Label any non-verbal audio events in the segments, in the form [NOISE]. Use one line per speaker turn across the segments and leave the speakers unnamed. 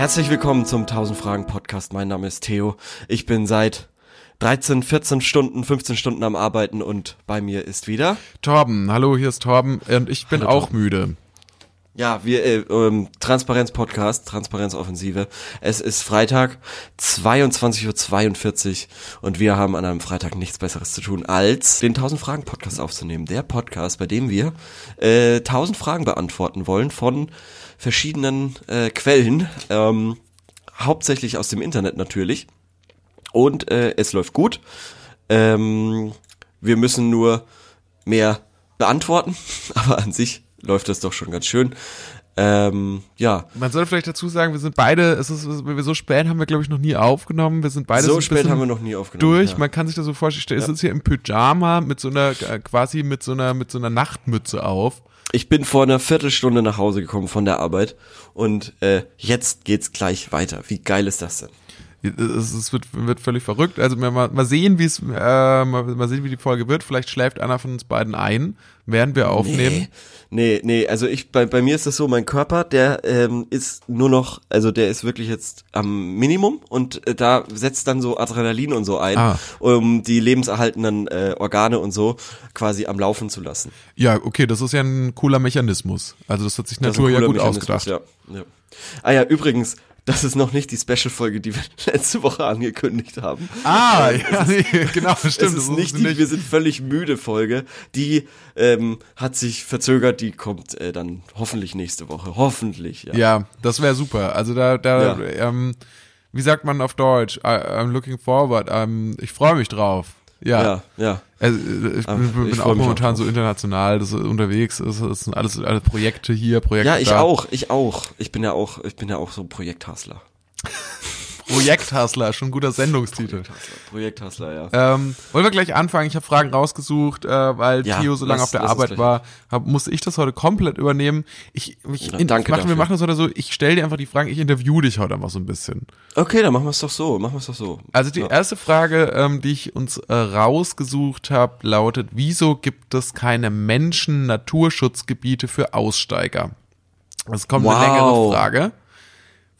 Herzlich willkommen zum 1000 Fragen Podcast. Mein Name ist Theo. Ich bin seit 13, 14 Stunden, 15 Stunden am Arbeiten und bei mir ist wieder
Torben. Hallo, hier ist Torben und ich bin
Hallo,
auch
Torben.
müde.
ja, wir äh, ähm, Transparenz Podcast, Transparenz Offensive. Es ist Freitag 22:42 Uhr und wir haben an einem Freitag nichts besseres zu tun als den 1000 Fragen Podcast aufzunehmen. Der Podcast, bei dem wir äh, 1000 Fragen beantworten wollen von verschiedenen äh, Quellen, ähm, hauptsächlich aus dem Internet natürlich. Und äh, es läuft gut. Ähm, wir müssen nur mehr beantworten, [LAUGHS] aber an sich läuft das doch schon ganz schön. Ähm, ja,
Man sollte vielleicht dazu sagen, wir sind beide, es ist, wenn wir so spät haben wir glaube ich noch nie aufgenommen. Wir sind beide
so
ein
spät haben wir noch nie aufgenommen.
durch.
Ja.
Man kann sich das so vorstellen, es ist hier im Pyjama mit so einer äh, quasi mit so einer mit so einer Nachtmütze auf.
Ich bin vor einer Viertelstunde nach Hause gekommen von der Arbeit und äh, jetzt geht's gleich weiter. Wie geil ist das denn?
Es, wird, wird völlig verrückt. Also mal, mal sehen, wie es äh, mal, mal sehen, wie die Folge wird. Vielleicht schläft einer von uns beiden ein, während wir aufnehmen.
Nee, nee, also ich, bei, bei mir ist das so, mein Körper, der ähm, ist nur noch, also der ist wirklich jetzt am Minimum und äh, da setzt dann so Adrenalin und so ein,
Ah.
um die lebenserhaltenden äh, Organe und so quasi am Laufen zu lassen.
Ja, okay, das ist ja ein cooler Mechanismus. Also das hat sich Natur ja gut ausgedacht.
Ja, ja. Ah ja, übrigens, das ist noch nicht die Special-Folge, die wir [LAUGHS] letzte Woche angekündigt haben.
Ah, ja, nee, [LAUGHS] genau, stimmt.
es
das
ist nicht die Wir sind völlig müde Folge. Die ähm, hat sich verzögert, die kommt äh, dann hoffentlich nächste Woche. Hoffentlich, ja.
Ja, das wäre super. Also da, da,
Ja.
ähm, wie sagt man auf Deutsch? I, I'm looking forward. Ähm, ich freue mich drauf. Ja.
Ja, ja.
Also, ich
Ah,
bin,
ich
auch momentan so international das ist unterwegs. Das sind alles, alle Projekte hier, Projekte
Ja, ich
da.
auch, ich auch. Ich bin ja auch, ich bin ja auch so Projekthustler. [LAUGHS]
Projekthustler, schon ein guter Sendungstitel.
Projekthustler, ja.
Ähm, wollen wir gleich anfangen? Ich habe Fragen rausgesucht, äh, weil
Ja,
Theo so lange auf der Arbeit war, hab, musste ich das heute komplett übernehmen. Ich, ich, in,
danke
machen, wir
dafür.
machen das heute so, ich stelle dir einfach die Fragen, ich interview dich heute einfach so ein bisschen.
Okay, dann machen wir es doch so. Machen wir es doch so.
Also die
ja.
erste Frage, ähm, die ich uns äh, rausgesucht habe, lautet, wieso gibt es keine Menschen-Naturschutzgebiete für Aussteiger? Das kommt eine
Wow.
längere Frage.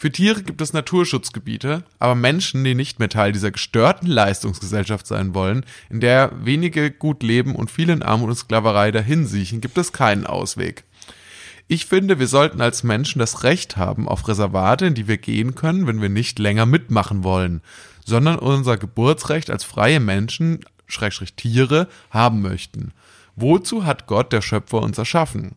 Für Tiere gibt es Naturschutzgebiete, aber Menschen, die nicht mehr Teil dieser gestörten Leistungsgesellschaft sein wollen, in der wenige gut leben und viele in Armut und Sklaverei dahinsiechen, gibt es keinen Ausweg. Ich finde, wir sollten als Menschen das Recht haben auf Reservate, in die wir gehen können, wenn wir nicht länger mitmachen wollen, sondern unser Geburtsrecht als freie Menschen, Schrägstrich Tiere, haben möchten. Wozu hat Gott, der Schöpfer, uns erschaffen?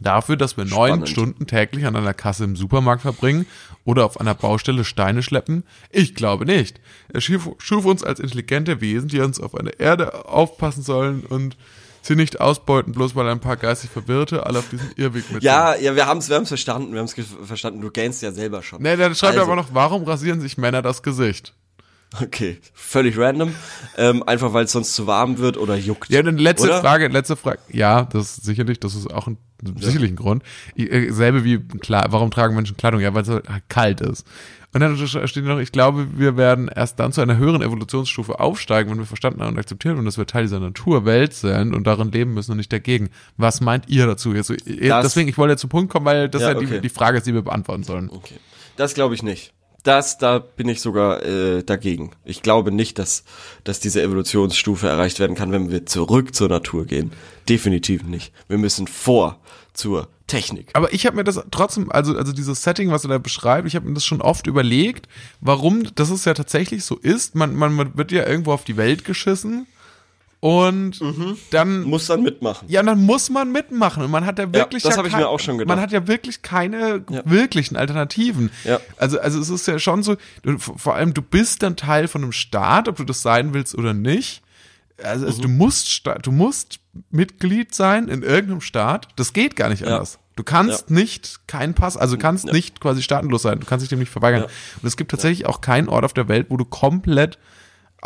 Dafür, dass wir neun. Stunden täglich an einer Kasse im Supermarkt verbringen oder auf einer Baustelle Steine schleppen? Ich glaube nicht. Er schuf, schuf uns als intelligente Wesen, die uns auf einer Erde aufpassen sollen und sie nicht ausbeuten, bloß weil ein paar geistig Verwirrte alle auf diesen Irrweg mit
Ja, ja, wir haben es wir haben's verstanden. Wir haben es verstanden. Du gähnst ja selber schon.
Nee, dann schreibt
Also.
aber noch, warum rasieren sich Männer das Gesicht?
Okay, völlig random. Ähm, einfach weil es sonst zu warm wird oder juckt.
Ja, dann letzte
Oder?
Frage, letzte Frage. Ja, das ist sicherlich, das ist auch ein, sicherlich ein Grund. Ich, äh, selbe wie, klar, warum tragen Menschen Kleidung? Ja, weil es kalt ist. Und dann steht noch, ich glaube, wir werden erst dann zu einer höheren Evolutionsstufe aufsteigen, wenn wir verstanden haben und akzeptieren und dass wir Teil dieser Naturwelt sind und darin leben müssen und nicht dagegen. Was meint ihr dazu? Jetzt,
Das-
deswegen, ich wollte jetzt zum Punkt kommen, weil das
Ja,
ja, die,
okay.
die Frage ist, die wir beantworten sollen.
Okay. Das glaube ich nicht. Das, da bin ich sogar äh, dagegen. Ich glaube nicht, dass, dass diese Evolutionsstufe erreicht werden kann, wenn wir zurück zur Natur gehen. Definitiv nicht. Wir müssen vor zur Technik.
Aber ich habe mir das trotzdem, also, also dieses Setting, was er da beschreibt, ich habe mir das schon oft überlegt, warum das es ja tatsächlich so ist. Man, man wird ja irgendwo auf die Welt geschissen und dann
Muss dann mitmachen.
ja, dann muss man mitmachen und man hat ja wirklich
das
ja
hab ich mir auch schon gedacht.
Man hat ja wirklich keine
Ja.
wirklichen Alternativen.
Ja.
Also also es ist ja schon so, du, vor allem du bist dann Teil von einem Staat, ob du das sein willst oder nicht. Also,
Mhm.
also du musst du musst Mitglied sein in irgendeinem Staat. Das geht gar nicht
Ja.
anders. Du kannst nicht keinen Pass, also du kannst
Ja.
nicht quasi staatenlos sein. Du kannst dich dem nicht verweigern.
Ja.
Und es gibt tatsächlich auch keinen Ort auf der Welt, wo du komplett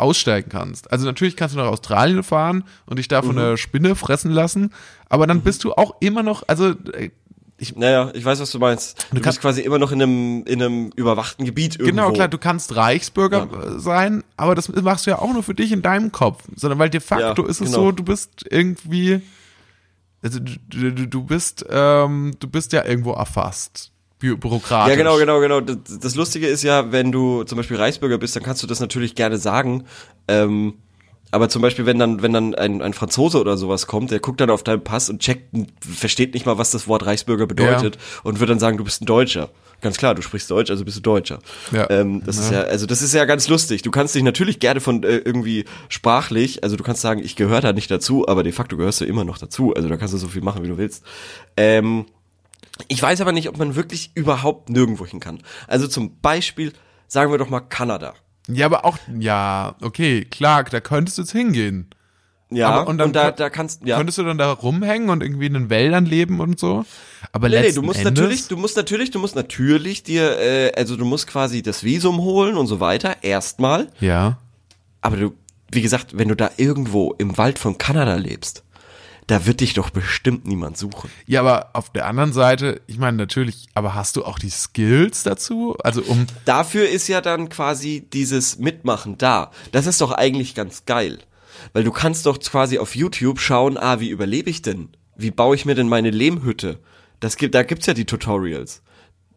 aussteigen kannst. Also natürlich kannst du nach Australien fahren und dich
Mhm.
da von der Spinne fressen lassen, aber dann bist du auch immer noch, also äh, ich,
Naja, ich weiß, was du meinst. Du,
kannst-
bist quasi immer noch in einem, in einem überwachten Gebiet irgendwo.
genau klar, du kannst Reichsbürger äh, sein, aber das machst du ja auch nur für dich in deinem Kopf, sondern weil de facto
Ja,
ist es
genau.
so, du bist irgendwie, also du, du, du bist, ähm, du bist ja irgendwo erfasst. Bü bürokratisch.
Ja, genau, genau, genau. Das, das Lustige ist ja, wenn du zum Beispiel Reichsbürger bist, dann kannst du das natürlich gerne sagen. Ähm, aber zum Beispiel, wenn dann, wenn dann ein, ein Franzose oder sowas kommt, der guckt dann auf deinen Pass und checkt, versteht nicht mal, was das Wort Reichsbürger bedeutet und wird dann sagen, du bist ein Deutscher. Ganz klar, du sprichst Deutsch, also bist du Deutscher.
Ja.
Ähm, das ist ja, also das ist ja ganz lustig. Du kannst dich natürlich gerne von äh, irgendwie sprachlich, also du kannst sagen, ich gehöre da nicht dazu, aber de facto gehörst du immer noch dazu. Also da kannst du so viel machen, wie du willst. Ähm, ich weiß aber nicht, ob man wirklich überhaupt nirgendwo hin kann. Also zum Beispiel, sagen wir doch mal Kanada.
Ja, aber auch, ja, okay, klar, da könntest du jetzt hingehen.
Ja,
Aber- und dann
da,
kon-
da kannst, ja.
Könntest du dann da rumhängen und irgendwie in den Wäldern leben und so? Aber
Nee, nee,
letzten
du musst
Endes,
natürlich, du musst natürlich, du musst natürlich dir, äh, also du musst quasi das Visum holen und so weiter, erstmal.
Ja.
Aber du, wie gesagt, wenn du da irgendwo im Wald von Kanada lebst, da wird dich doch bestimmt niemand suchen.
Ja, aber auf der anderen Seite, ich meine natürlich, aber hast du auch die Skills dazu? Also um,
Dafür ist ja dann quasi dieses Mitmachen da. Das ist doch eigentlich ganz geil. Weil du kannst doch quasi auf YouTube schauen, ah, wie überlebe ich denn? Wie baue ich mir denn meine Lehmhütte? Das gibt, da gibt's ja die Tutorials.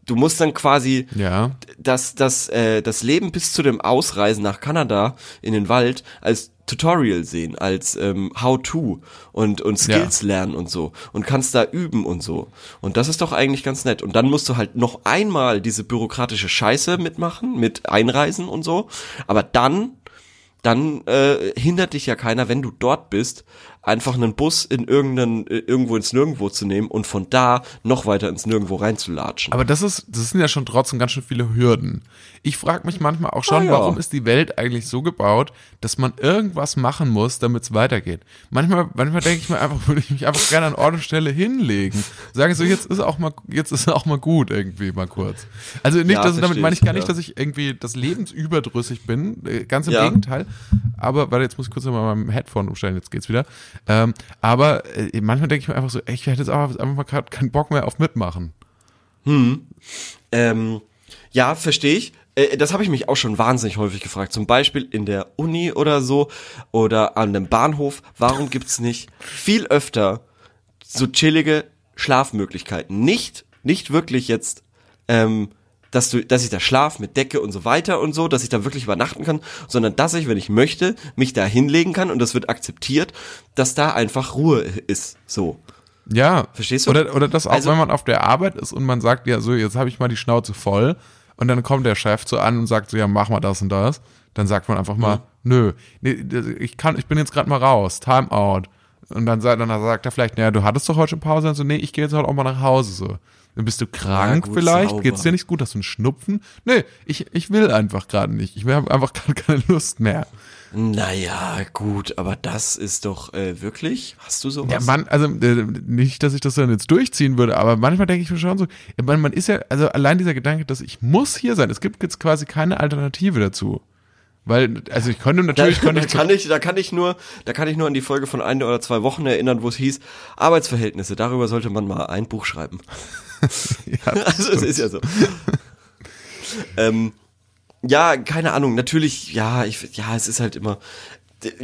Du musst dann quasi
ja,
das, das, äh, das Leben bis zu dem Ausreisen nach Kanada in den Wald als Tutorial sehen, als ähm, How-to und, und Skills lernen und so und kannst da üben und so. Und das ist doch eigentlich ganz nett. Und dann musst du halt noch einmal diese bürokratische Scheiße mitmachen, mit Einreisen und so. Aber dann, dann äh, hindert dich ja keiner, wenn du dort bist, einfach einen Bus in irgendeinen, äh, irgendwo ins Nirgendwo zu nehmen und von da noch weiter ins Nirgendwo reinzulatschen.
aber das ist, das sind ja schon trotzdem ganz schön viele Hürden. Ich frage mich manchmal auch schon,
Ah, ja.
warum ist die Welt eigentlich so gebaut, dass man irgendwas machen muss, damit es weitergeht. Manchmal, manchmal denke ich mir einfach, würde ich mich einfach gerne an Ort und Stelle hinlegen. Sagen so, jetzt ist auch mal, jetzt ist auch mal gut irgendwie mal kurz. Also nicht,
Ja,
dass, damit meine ich gar nicht,
ja.
dass ich irgendwie das lebensüberdrüssig bin, äh, ganz im. Gegenteil. Aber, warte, jetzt muss ich kurz mal mein Headphone umstellen, jetzt geht's wieder. Ähm, aber äh, manchmal denke ich mir einfach so, ich hätte jetzt auch einfach mal keinen Bock mehr auf mitmachen.
Ähm, ja, verstehe ich. Äh, Das habe ich mich auch schon wahnsinnig häufig gefragt. Zum Beispiel in der Uni oder so oder an einem Bahnhof. Warum gibt's nicht viel öfter so chillige Schlafmöglichkeiten? Nicht, nicht wirklich jetzt, ähm, dass du, dass ich da schlaf mit Decke und so weiter und so, dass ich da wirklich übernachten kann, sondern dass ich, wenn ich möchte, mich da hinlegen kann und das wird akzeptiert, dass da einfach Ruhe ist. So.
Ja.
Verstehst du?
Oder, oder das auch,
Also-
wenn man auf der Arbeit ist und man sagt, ja, so, jetzt habe ich mal die Schnauze voll und dann kommt der Chef so an und sagt so, ja, mach mal das und das. Dann sagt man einfach mal, nö, nee, ich kann, ich bin jetzt gerade mal raus, Time out. Und dann sagt, dann sagt er vielleicht, naja, du hattest doch heute schon Pause, und so, nee, ich gehe jetzt halt auch mal nach Hause, so. Dann bist du krank
gut,
vielleicht,
sauber.
geht's dir nicht gut, hast du einen Schnupfen? Nee, ich, ich will einfach gerade nicht. Ich habe einfach [LAUGHS] gerade keine Lust mehr.
Naja, gut, aber das ist doch äh, wirklich. Hast du sowas?
Ja, man, also äh, nicht, dass ich das dann jetzt durchziehen würde, aber manchmal denke ich mir schon so, ja, man, man ist ja, also allein dieser Gedanke, dass ich muss hier sein, es gibt jetzt quasi keine Alternative dazu. Weil, also ich könnte
da,
natürlich, könnte
da
ich, [LAUGHS]
kann ich, da kann ich nur, da kann ich nur an die Folge von ein oder zwei Wochen erinnern, wo es hieß Arbeitsverhältnisse. Darüber sollte man mal ein Buch schreiben. [LAUGHS]
ja,
Also es ist ja so. ähm, ja, keine Ahnung. Natürlich, ja, ich, ja, es ist halt immer.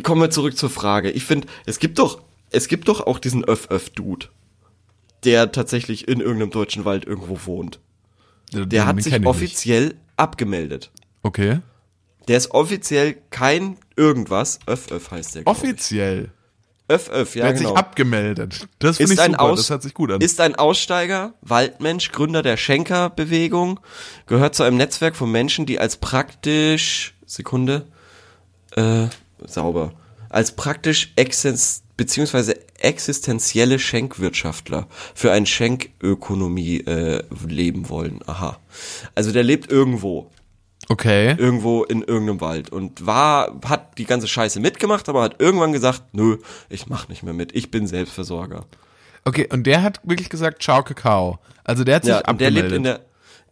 Kommen wir zurück zur Frage. Ich finde, es gibt doch, es gibt doch auch diesen Öff-Öff-Dude, der tatsächlich in irgendeinem deutschen Wald irgendwo wohnt. Der
den
hat sich offiziell abgemeldet.
Okay.
Der ist offiziell kein irgendwas. Öff Öff heißt der.
Offiziell.
Öff Öff, ja
Der hat
genau.
sich abgemeldet. Das finde
ist
ich
ein
super,
Aus
das hört sich gut an.
Ist ein Aussteiger, Waldmensch, Gründer der Schenker-Bewegung, gehört zu einem Netzwerk von Menschen, die als praktisch Sekunde äh, sauber als praktisch exist beziehungsweise existenzielle Schenkwirtschaftler für eine Schenkökonomie äh, leben wollen. Aha. Also der lebt irgendwo
okay.
irgendwo in irgendeinem Wald und war, hat die ganze Scheiße mitgemacht, aber hat irgendwann gesagt, nö, ich mach nicht mehr mit, ich bin Selbstversorger.
Okay, und der hat wirklich gesagt, ciao Kakao. Also der hat sich
Ja, und der
abgemeldet.
lebt in der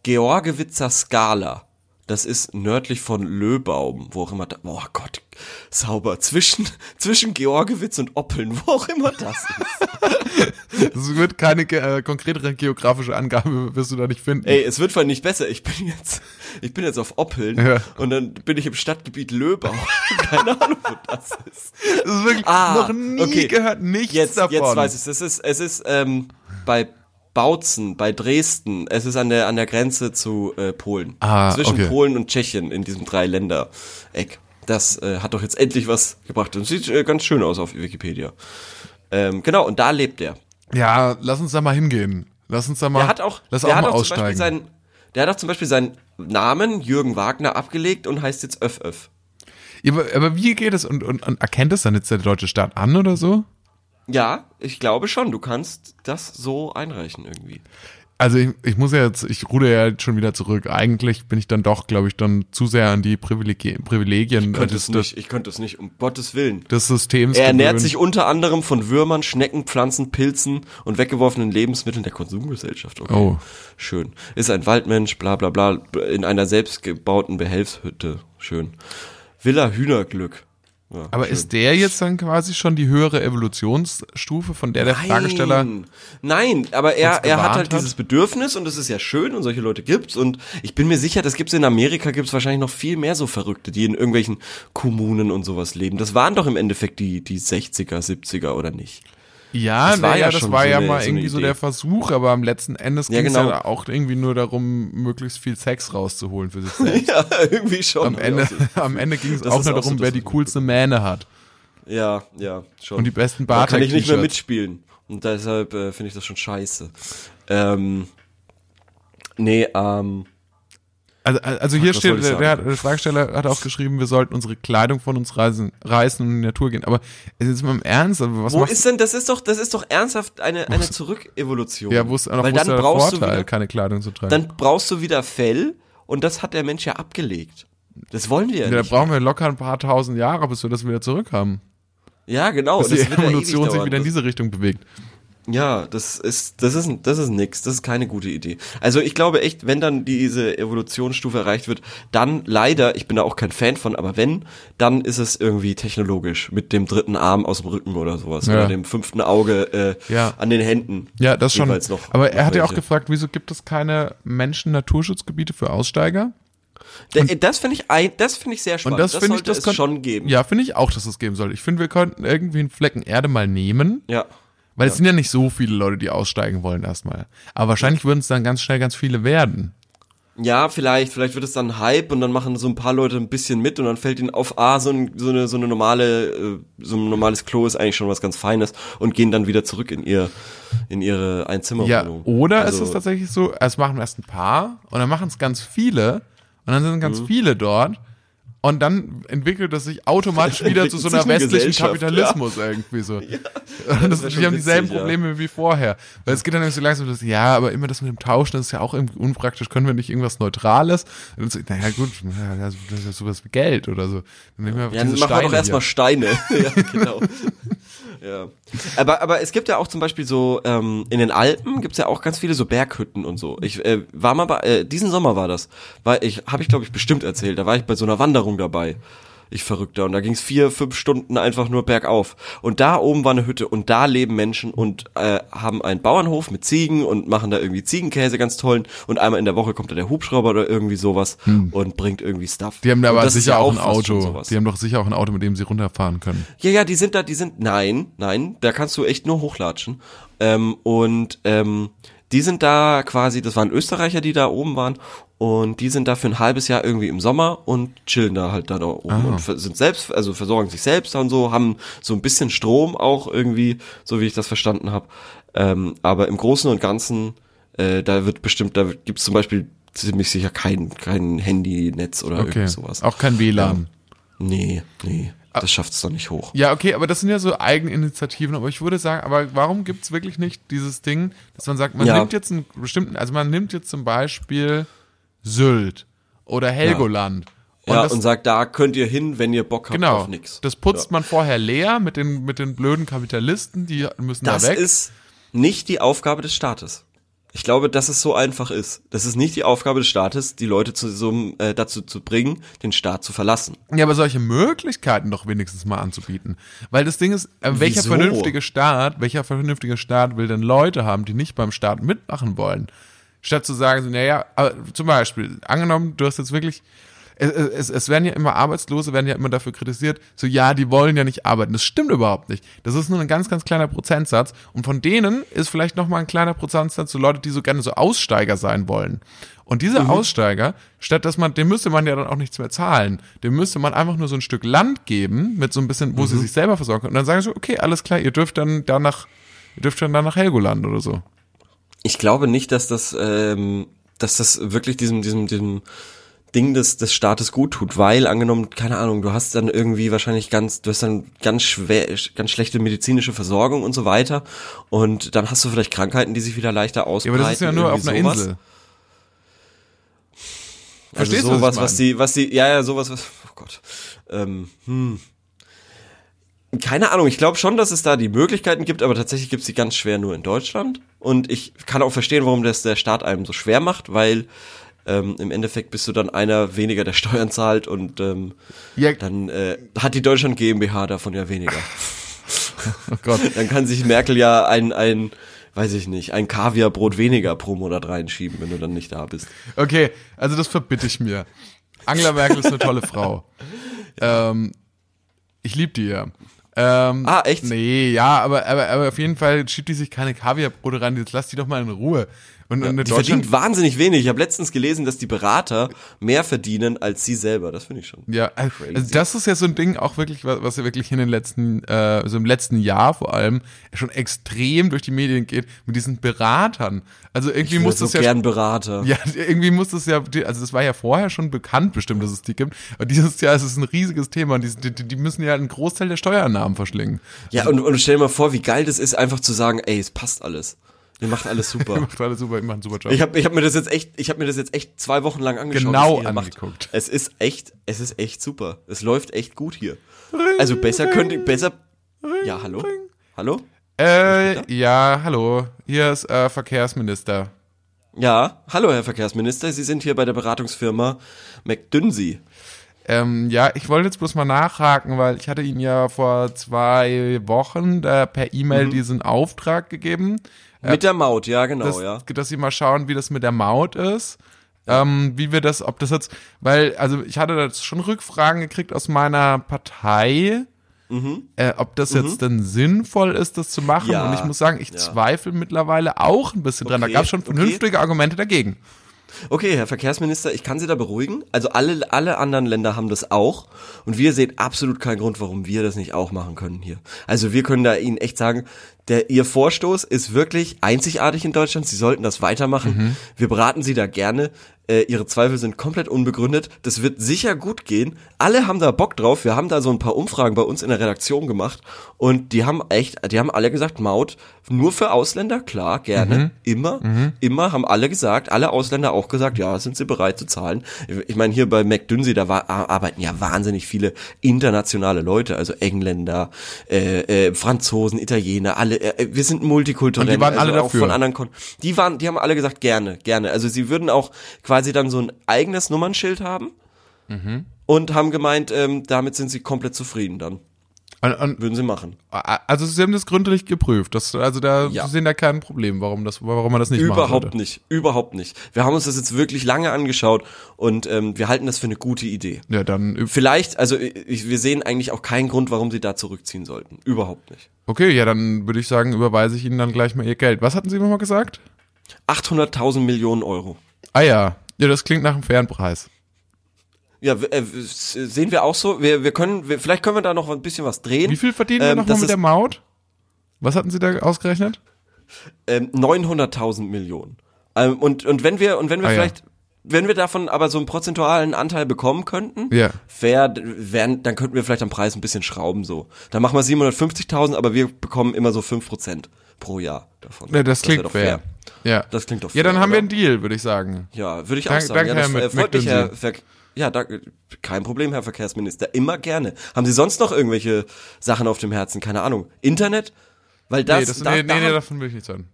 Georgewitzer Skala. Das ist nördlich von Löbaum, wo auch immer da, oh Gott, sauber, zwischen, [LAUGHS] zwischen Georgewitz und Oppeln, wo auch immer das ist. [LAUGHS]
Es wird keine äh, konkretere geografische Angabe, wirst du da nicht finden.
Ey, es wird voll nicht besser, ich bin jetzt, ich bin jetzt auf Oppeln
Ja.
und dann bin ich im Stadtgebiet Löbau. [LAUGHS] Keine Ahnung, wo das ist.
Das ist wirklich
Ah,
noch nie
okay.
gehört, nichts
Jetzt,
davon.
jetzt weiß ich es. ist, es ist ähm, bei Bautzen bei Dresden. Es ist an der, an der Grenze zu äh, Polen.
Ah,
Zwischen
okay.
Polen und Tschechien in diesem Drei-Länder-Eck. Das äh, hat doch jetzt endlich was gebracht. Und sieht äh, ganz schön aus auf Wikipedia. Ähm, genau, und da lebt er.
Ja, lass uns da mal hingehen. Lass uns da mal,
Der hat auch,
lass
der
auch
hat
mal
auch zum Beispiel
aussteigen.
seinen, der hat auch zum Beispiel seinen Namen Jürgen Wagner abgelegt und heißt jetzt Öff Öff.
Ja, aber, aber wie geht es und, und, und erkennt es dann jetzt der deutsche Staat an oder so?
Ja, ich glaube schon. Du kannst das so einreichen irgendwie.
Also ich, ich muss ja jetzt, ich ruder ja jetzt schon wieder zurück. Eigentlich bin ich dann doch, glaube ich, dann zu sehr an die Privilegi Privilegien
Ich könnte
des,
es nicht, ich könnte es nicht, um Gottes Willen.
des Systems
Er ernährt
gewöhnt.
sich unter anderem von Würmern, Schnecken, Pflanzen, Pilzen und weggeworfenen Lebensmitteln der Konsumgesellschaft. Okay.
Oh.
Schön. Ist ein Waldmensch, bla bla bla, in einer selbstgebauten Behelfshütte. Schön. Villa Hühnerglück. Ja,
Aber
schön.
ist der jetzt dann quasi schon die höhere Evolutionsstufe, von der der Fragesteller
Nein, Nein, aber er, er hat halt
hat?
dieses Bedürfnis und das ist ja schön und solche Leute gibt's und ich bin mir sicher, das gibt's in Amerika, gibt's wahrscheinlich noch viel mehr so Verrückte, die in irgendwelchen Kommunen und sowas leben. Das waren doch im Endeffekt die, die 60er, 70er oder nicht?
Ja,
Das war
naja,
ja
das war
so
ja
eine-
mal
so
irgendwie so
Idee.
der Versuch, aber am letzten Endes
Ja,
ging es
genau.
ja auch irgendwie nur darum, möglichst viel Sex rauszuholen für sich [LAUGHS] selbst.
Ja, irgendwie schon.
Am Ende, [LAUGHS] am Ende ging es auch nur
auch so
darum, wer die coolste Mähne hat.
Ja, ja, schon.
Und die besten
da kann ich nicht mehr mitspielen. Und deshalb äh, finde ich das schon scheiße. Ähm, nee, ähm,
Also, also hier
was
steht, der, der, der Fragesteller hat auch geschrieben, wir sollten unsere Kleidung von uns reißen, reißen und in die Natur gehen. Aber es ist mal im Ernst, aber was
wo ist denn, das ist doch, das ist doch ernsthaft eine, eine Zurückevolution.
ja, wo ist,
Weil
wo ist
dann
der
brauchst
Vorteil,
du wieder,
keine Kleidung zu tragen?
dann brauchst du wieder Fell und das hat der Mensch ja abgelegt. Das wollen wir ja,
ja, da
nicht.
brauchen wir locker ein paar tausend Jahre, bis wir das wieder zurück haben.
Ja, genau.
Dass die
das ewig
Evolution sich wieder in diese Richtung bewegt.
Ja, das ist, das ist, das ist nix. Das ist keine gute Idee. Also ich glaube echt, wenn dann diese Evolutionsstufe erreicht wird, dann leider, ich bin da auch kein Fan von, aber wenn, dann ist es irgendwie technologisch mit dem dritten Arm aus dem Rücken oder sowas
Ja.
oder dem fünften Auge äh,
Ja.
an den Händen.
Ja, das schon.
Noch-
aber er hat ja auch gefragt, wieso gibt es keine Menschen-Naturschutzgebiete für Aussteiger?
Da- das finde ich, ein- das finde ich sehr
Und
spannend.
das, finde ich, das
es schon geben.
Ja, finde ich auch, dass es geben soll. Ich finde, wir könnten irgendwie einen Flecken Erde mal nehmen,
Ja.
Weil es sind ja nicht so viele Leute, die aussteigen wollen erstmal. Aber wahrscheinlich würden es dann ganz schnell ganz viele werden.
Ja, vielleicht, vielleicht wird es dann Hype und dann machen so ein paar Leute ein bisschen mit und dann fällt ihnen auf, ah, so, ein, so eine, so eine normale, äh, so ein normales Klo ist eigentlich schon was ganz Feines und gehen dann wieder zurück in ihr, in ihre Einzimmerwohnung.
Ja, oder
Also-
ist es tatsächlich so, es machen erst ein paar und dann machen es ganz viele und dann sind
Mhm.
ganz viele dort und dann entwickelt es sich automatisch [LAUGHS] wieder zu so einer westlichen Kapitalismus irgendwie so. [LAUGHS] Und das,
wär
die haben dieselben
witzig, ja.
Probleme wie vorher. Weil es geht dann irgendwie so langsam, dass, ja, aber immer das mit dem Tauschen, das ist ja auch irgendwie unpraktisch. Können wir nicht irgendwas Neutrales? Und dann so, naja, gut, ja, das ist ja sowas wie Geld oder so. Dann nehmen wir
Ja, dann machen wir doch erstmal. Steine. [LAUGHS] ja, genau. Ja. Aber, aber es gibt ja auch zum Beispiel so, ähm, in den Alpen gibt's ja auch ganz viele so Berghütten und so. Ich äh, war mal bei, äh, diesen Sommer war das, weil ich, habe ich glaube ich bestimmt erzählt, da war ich bei so einer Wanderung dabei. Ich verrückter. Und da ging's vier, fünf Stunden einfach nur bergauf. Und da oben war eine Hütte und da leben Menschen und äh, haben einen Bauernhof mit Ziegen und machen da irgendwie Ziegenkäse ganz tollen. Und einmal in der Woche kommt da der Hubschrauber oder irgendwie sowas und bringt irgendwie Stuff.
Die haben da aber sicher
ja
auch ein Auto. Die haben doch sicher auch ein Auto, mit dem sie runterfahren können.
Ja, ja, die sind da, die sind, nein, nein, da kannst du echt nur hochlatschen. Ähm, und ähm, die sind da quasi, das waren Österreicher, die da oben waren. Und die sind da für ein halbes Jahr irgendwie im Sommer und chillen da halt da, oben
Ah.
und sind selbst, also versorgen sich selbst und so, haben so ein bisschen Strom auch irgendwie, so wie ich das verstanden habe. Ähm, aber im Großen und Ganzen, äh, da wird bestimmt, da gibt's zum Beispiel ziemlich sicher kein, kein Handynetz oder
Okay.
irgendwie sowas.
Auch kein WLAN.
Nee, nee,
Ah.
das schafft's doch nicht hoch.
Ja, okay, aber das sind ja so Eigeninitiativen, aber ich würde sagen, aber warum gibt's wirklich nicht dieses Ding, dass man sagt, man
Ja.
nimmt jetzt einen bestimmten, also man nimmt jetzt zum Beispiel Sylt oder Helgoland. Und
ja,
das,
und sagt, da könnt ihr hin, wenn ihr Bock habt
genau,
auf nix.
das putzt man vorher leer mit den, mit den blöden Kapitalisten, die müssen
Das
da weg.
ist nicht die Aufgabe des Staates. Ich glaube, dass es so einfach ist. Das ist nicht die Aufgabe des Staates, die Leute zu so, einem, äh, dazu zu bringen, den Staat zu verlassen.
Ja, aber solche Möglichkeiten doch wenigstens mal anzubieten. Weil das Ding ist, äh, welcher
Wieso?
vernünftige Staat, welcher vernünftige Staat will denn Leute haben, die nicht beim Staat mitmachen wollen? Statt zu sagen, so, naja, zum Beispiel, angenommen, du hast jetzt wirklich, es, es, es werden ja immer Arbeitslose, werden ja immer dafür kritisiert, so ja, die wollen ja nicht arbeiten. Das stimmt überhaupt nicht. Das ist nur ein ganz, ganz kleiner Prozentsatz. Und von denen ist vielleicht noch mal ein kleiner Prozentsatz so Leute, die so gerne so Aussteiger sein wollen. Und diese
Mhm.
Aussteiger, statt dass man, dem müsste man ja dann auch nichts mehr zahlen, dem müsste man einfach nur so ein Stück Land geben, mit so ein bisschen, wo sie
Mhm.
sich selber versorgen können. Und dann sagen sie, okay, alles klar, ihr dürft dann danach, ihr dürft dann nach Helgoland oder so.
Ich glaube nicht, dass das, ähm, dass das wirklich diesem, diesem, diesem Ding des, des Staates gut tut, weil angenommen, keine Ahnung, du hast dann irgendwie wahrscheinlich ganz, du hast dann ganz schwer, ganz schlechte medizinische Versorgung und so weiter und dann hast du vielleicht Krankheiten, die sich wieder leichter
Ja,
ausbreiten.
aber das ist ja nur auf einer
sowas.
Insel.
Also
Verstehst du, was ich
sowas, was,
meine?
die, was die, ja, ja, sowas, was, oh Gott. Ähm, hm. Keine Ahnung, ich glaube schon, dass es da die Möglichkeiten gibt, aber tatsächlich gibt es die ganz schwer nur in Deutschland. Und ich kann auch verstehen, warum das der Staat einem so schwer macht, weil ähm, im Endeffekt bist du dann einer weniger, der Steuern zahlt und ähm,
Ja,
dann äh, hat die Deutschland GmbH davon ja weniger. [LAUGHS]
oh Gott.
Dann kann sich Merkel ja ein, ein, weiß ich nicht, ein Kaviarbrot weniger pro Monat reinschieben, wenn du dann nicht da bist.
Okay, also das verbitte ich mir. Angela Merkel ist eine tolle Frau. [LAUGHS] Ähm, ich liebe die ja. Ähm,
Ah, echt?
Nee, ja, aber, aber, aber auf jeden Fall schiebt die sich keine Kaviarbrote rein, jetzt lass die doch mal in Ruhe. Und, in
Die verdient wahnsinnig wenig. Ich habe letztens gelesen, dass die Berater mehr verdienen als sie selber. Das finde ich schon.
ja, also das ist ja so ein Ding auch wirklich, was, ja wirklich in den letzten, äh, so im letzten Jahr vor allem schon extrem durch die Medien geht mit diesen Beratern. Also irgendwie muss
so
das ja
gern Berater.
Ja, irgendwie muss das ja, also das war ja vorher schon bekannt bestimmt, dass es die gibt. Aber dieses Jahr ist es ein riesiges Thema und die, die, die müssen ja einen Großteil der Steuernahmen verschlingen.
Ja, und, und stell dir mal vor, wie geil das ist, einfach zu sagen, ey, es passt alles. [LAUGHS] Ihr macht alles super.
Macht alles super, ich mache einen super Job.
Ich habe ich hab mir das jetzt echt, ich habe mir das jetzt echt zwei Wochen lang angeschaut.
Genau
ihr macht.
angeguckt.
Es ist echt, es ist echt super. Es läuft echt gut hier. Also besser könnte, besser. Ja, hallo, hallo.
äh, ja, hallo, hier ist äh, Verkehrsminister.
Ja, hallo, Herr Verkehrsminister. Sie sind hier bei der Beratungsfirma McDünsey.
Ähm, ja, ich wollte jetzt bloß mal nachhaken, weil ich hatte Ihnen ja vor zwei Wochen äh, per E-Mail
Mhm.
diesen Auftrag gegeben,
Mit der Maut, ja, genau,
dass,
ja.
dass Sie mal schauen, wie das mit der Maut ist. Ähm, wie wir das, ob das jetzt, weil, also ich hatte da schon Rückfragen gekriegt aus meiner Partei, äh, ob das jetzt denn sinnvoll ist, das zu machen.
Mhm. Ja,
Und ich muss sagen, ich
ja.
zweifle mittlerweile auch ein bisschen dran. Da
Okay,
gab es schon
okay.
vernünftige Argumente dagegen.
Okay, Herr Verkehrsminister, ich kann Sie da beruhigen. Also alle, alle anderen Länder haben das auch. Und wir sehen absolut keinen Grund, warum wir das nicht auch machen können hier. Also wir können da Ihnen echt sagen, der, Ihr Vorstoß ist wirklich einzigartig in Deutschland. Sie sollten das weitermachen. Wir beraten Sie da gerne. Äh, Ihre Zweifel sind komplett unbegründet. Das wird sicher gut gehen. Alle haben da Bock drauf. Wir haben da so ein paar Umfragen bei uns in der Redaktion gemacht. Und die haben echt, die haben alle gesagt, Maut nur für Ausländer, klar, gerne, immer, immer haben alle gesagt, alle Ausländer auch gesagt, ja, sind sie bereit zu zahlen. Ich meine, hier bei McDunsey, da war, arbeiten ja wahnsinnig viele internationale Leute, also Engländer, äh, äh, Franzosen, Italiener, alle, äh, wir sind multikulturell.
Und die waren
also
alle
auch
dafür.
Von anderen Kon die waren, die haben alle gesagt, gerne, gerne. Also sie würden auch quasi dann so ein eigenes Nummernschild haben.
Mhm.
Und haben gemeint, ähm, damit sind sie komplett zufrieden dann.
Und, und,
Würden sie machen.
also sie haben das gründlich geprüft. Das, also da
Ja.
sie sehen da kein Problem, warum das, warum man das nicht
Überhaupt
sollte.
nicht, überhaupt nicht. Wir haben uns das jetzt wirklich lange angeschaut und ähm, wir halten das für eine gute Idee.
Ja, dann
Vielleicht, also ich, wir sehen eigentlich auch keinen Grund, warum sie da zurückziehen sollten. Überhaupt nicht.
okay, ja, dann würde ich sagen, überweise ich Ihnen dann gleich mal Ihr Geld. Was hatten Sie nochmal gesagt?
800.000 Millionen Euro.
Ah ja, ja, das klingt nach einem fairen Preis.
Ja, äh, sehen wir auch so. Wir, wir können, wir, vielleicht können wir da noch ein bisschen was drehen.
Wie viel verdienen wir
Ähm,
nochmal mit der Maut? Was hatten Sie da ausgerechnet?
ähm, 900.000 Millionen. Ähm, und, und wenn wir, und wenn wir
Ah, ja.
vielleicht, wenn wir davon aber so einen prozentualen Anteil bekommen könnten,
Ja.
wär, wären, dann könnten wir vielleicht am Preis ein bisschen schrauben so. Dann machen wir 750.000, aber wir bekommen immer so 5% pro Jahr davon.
Ja, das
wär
klingt
doch
fair. Ja.
Das klingt doch
Ja, dann
fair,
haben wir
oder?
einen Deal, würde ich sagen.
Ja, würde ich
Dank-
auch sagen.
danke,
ja, das
Herr
äh, freut mich. Herr Ver Ja, danke. Kein Problem, Herr Verkehrsminister. Immer gerne. Haben Sie sonst noch irgendwelche Sachen auf dem Herzen? Keine Ahnung. Internet? Weil das,
nee, das,
da,
nee,
da
nee, nee, davon will ich nichts hören.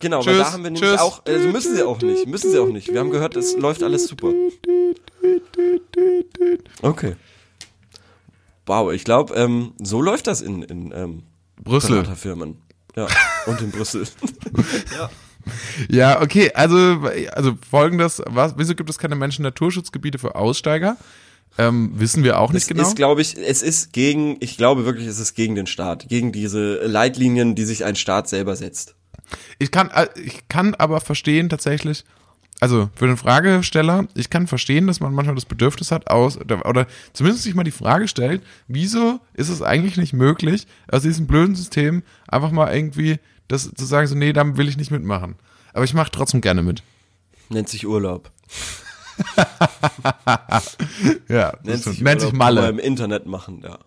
Genau,
Tschüss,
weil da haben wir nämlich
tschüss.
auch, also müssen sie auch nicht, müssen sie auch nicht. Wir haben gehört, es läuft alles super. Okay. Wow, ich glaube, ähm, so läuft das in, in ähm,
Brüssel.
Beraterfirmen. Ja, und in Brüssel. [LAUGHS]
Ja, okay, also, also folgendes, was, wieso gibt es keine Menschen-Naturschutzgebiete für Aussteiger? Ähm, wissen wir auch nicht
Es
genau.
ist, glaube ich, es ist gegen, ich glaube wirklich, es ist gegen den Staat, gegen diese Leitlinien, die sich ein Staat selber setzt.
Ich kann, äh, ich kann aber verstehen tatsächlich, also für den Fragesteller, ich kann verstehen, dass man manchmal das Bedürfnis hat, aus oder, oder zumindest sich mal die Frage stellt, wieso ist es eigentlich nicht möglich, aus diesem blöden System einfach mal irgendwie das zu sagen, so nee, damit will ich nicht mitmachen. Aber ich mache trotzdem gerne mit.
Nennt sich Urlaub. [LAUGHS]
Ja,
Nennt sich,
nennt sich
Urlaub,
Malle.
im Internet machen, ja.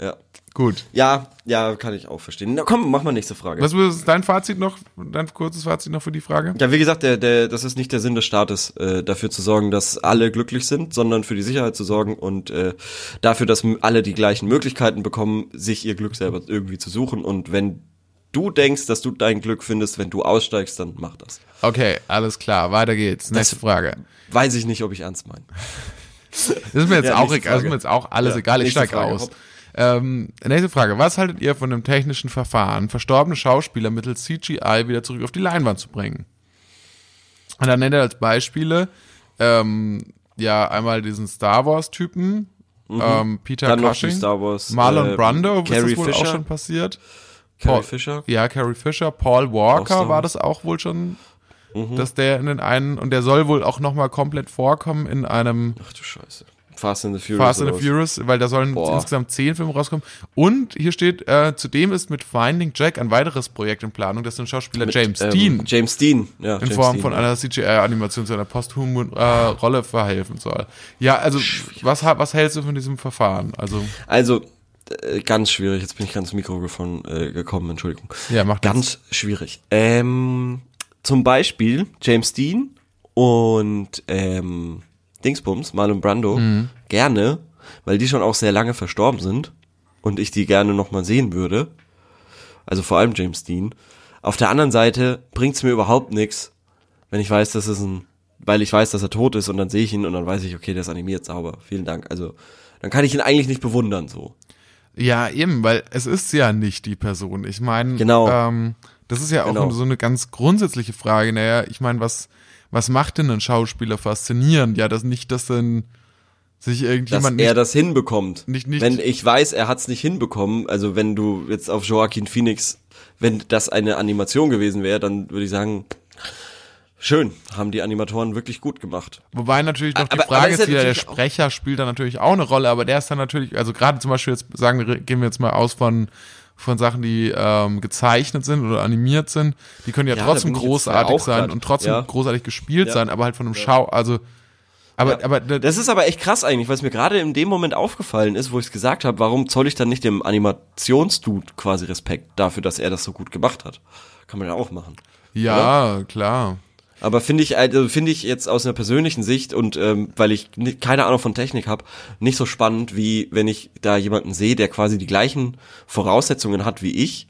Ja.
Gut.
Ja, ja, kann ich auch verstehen. Na komm, mach mal nächste Frage.
Was ist dein Fazit noch, dein kurzes Fazit noch für die Frage?
Ja, wie gesagt, der, der, das ist nicht der Sinn des Staates, äh, dafür zu sorgen, dass alle glücklich sind, sondern für die Sicherheit zu sorgen und äh, dafür, dass alle die gleichen Möglichkeiten bekommen, sich ihr Glück selber irgendwie zu suchen. Und wenn du denkst, dass du dein Glück findest, wenn du aussteigst, dann mach das.
Okay, alles klar, weiter geht's. Nächste Frage.
Weiß ich nicht, ob ich ernst meine.
Das [LAUGHS] ist mir jetzt
Ja,
auch egal, das ist mir jetzt auch alles
Ja,
egal, ich steig
Frage,
aus.
hopp.
Ähm, nächste Frage. Was haltet ihr von dem technischen Verfahren, verstorbene Schauspieler mittels CGI wieder zurück auf die Leinwand zu bringen? Und dann nennt er als Beispiele, ähm, ja, einmal diesen Star Wars-Typen, ähm, Peter
Mhm. Dann
Cushing,
Star Wars.
Marlon
äh,
Brando, was
Carrie
das wohl auch
Fisher.
schon passiert.
Carrie
Paul-
Fisher.
Ja, Carrie Fisher, Paul Walker war das auch wohl schon,
Mhm.
dass der in den einen, und der soll wohl auch nochmal komplett vorkommen in einem
Ach du Scheiße. Fast and the Furious.
Fast and the? Furious, weil da sollen
Boah.
insgesamt zehn Filme rauskommen. Und hier steht, äh, zudem ist mit Finding Jack ein weiteres Projekt in Planung, das den Schauspieler
Mit,
James
ähm,
Dean
James Dean, ja.
in
James
Form
Dean,
von
ja.
einer CGI-Animation zu einer posthumen äh, Rolle verhelfen soll. Ja, also was, was hältst du von diesem Verfahren? Also,
Also, äh, ganz schwierig. Jetzt bin ich ganz Mikrofon äh, gekommen, Entschuldigung.
ja, macht
Ganz schwierig. Ähm, zum Beispiel James Dean und ähm, Dingsbums, Marlon Brando,
Mhm.
gerne, weil die schon auch sehr lange verstorben sind und ich die gerne nochmal sehen würde. Also vor allem James Dean. Auf der anderen Seite bringt's mir überhaupt nichts, wenn ich weiß, dass es ein, weil ich weiß, dass er tot ist und dann sehe ich ihn und dann weiß ich, okay, der ist animiert sauber. Vielen Dank. Also dann kann ich ihn eigentlich nicht bewundern so.
Ja, eben, weil es ist ja nicht die Person. Ich meine,
Genau.
ähm, das ist ja auch
Genau.
so eine ganz grundsätzliche Frage. Naja, ich meine, was, was macht denn ein Schauspieler faszinierend? Ja, das nicht, dass dann sich
dass
irgendjemand
er
nicht,
das hinbekommt.
nicht- nicht-
wenn ich weiß, er hat's nicht hinbekommen, also wenn du jetzt auf Joaquin Phoenix, wenn das eine Animation gewesen wäre, dann würde ich sagen, schön, haben die Animatoren wirklich gut gemacht.
Wobei natürlich noch die
Aber- aber
Frage
ist
ist wieder, der Sprecher spielt da natürlich auch eine Rolle, aber der ist dann natürlich, also gerade zum Beispiel jetzt sagen wir, gehen wir jetzt mal aus von von Sachen, die ähm, gezeichnet sind oder animiert sind, die können ja,
Ja,
trotzdem großartig sein
grad,
und trotzdem
ja.
großartig gespielt
Ja.
sein, aber halt von einem Schau, also aber aber da-
Das ist aber echt krass eigentlich, was mir gerade in dem Moment aufgefallen ist, wo ich es gesagt habe, warum zoll ich dann nicht dem Animationsdude quasi Respekt dafür, dass er das so gut gemacht hat? Kann man ja auch machen.
ja, klar.
Aber finde ich, also finde ich jetzt aus einer persönlichen Sicht und ähm, weil ich keine Ahnung von Technik habe, nicht so spannend, wie wenn ich da jemanden sehe, der quasi die gleichen Voraussetzungen hat wie ich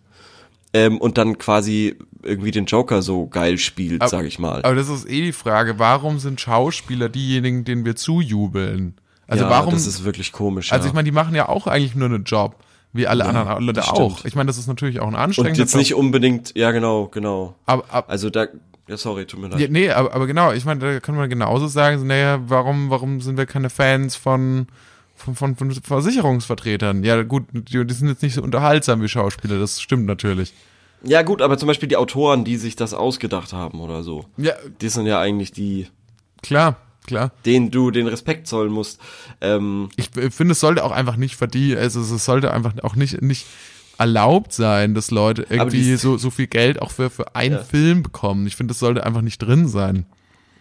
ähm, und dann quasi irgendwie den Joker so geil spielt,
Aber-
sag ich mal.
Aber das ist eh die Frage, warum sind Schauspieler diejenigen, denen wir zujubeln? Also
ja,
warum
Das ist wirklich komisch.
Also
ja.
ich meine, die machen ja auch eigentlich nur einen Job, wie alle anderen Leute auch.
stimmt.
Ich meine, das ist natürlich auch ein
und
anstrengender
jetzt
Job.
nicht unbedingt, ja genau, genau.
aber, aber,
Also da, ja sorry, tut mir leid.
ja, nee, aber, aber genau, ich meine, da kann man genauso sagen, so, naja, warum, warum sind wir keine Fans von, von, von, von Versicherungsvertretern? Ja gut, die, die sind jetzt nicht so unterhaltsam wie Schauspieler, das stimmt natürlich.
Ja gut, aber zum Beispiel die Autoren, die sich das ausgedacht haben oder so,
Ja,
die sind ja eigentlich die,
klar, klar.
denen du den Respekt zollen musst. Ähm,
Ich finde, es sollte auch einfach nicht verdient, also es sollte einfach auch nicht, nicht erlaubt sein, dass Leute irgendwie so, so viel Geld auch für, für einen
Ja.
Film bekommen. Ich finde, das sollte einfach nicht drin sein.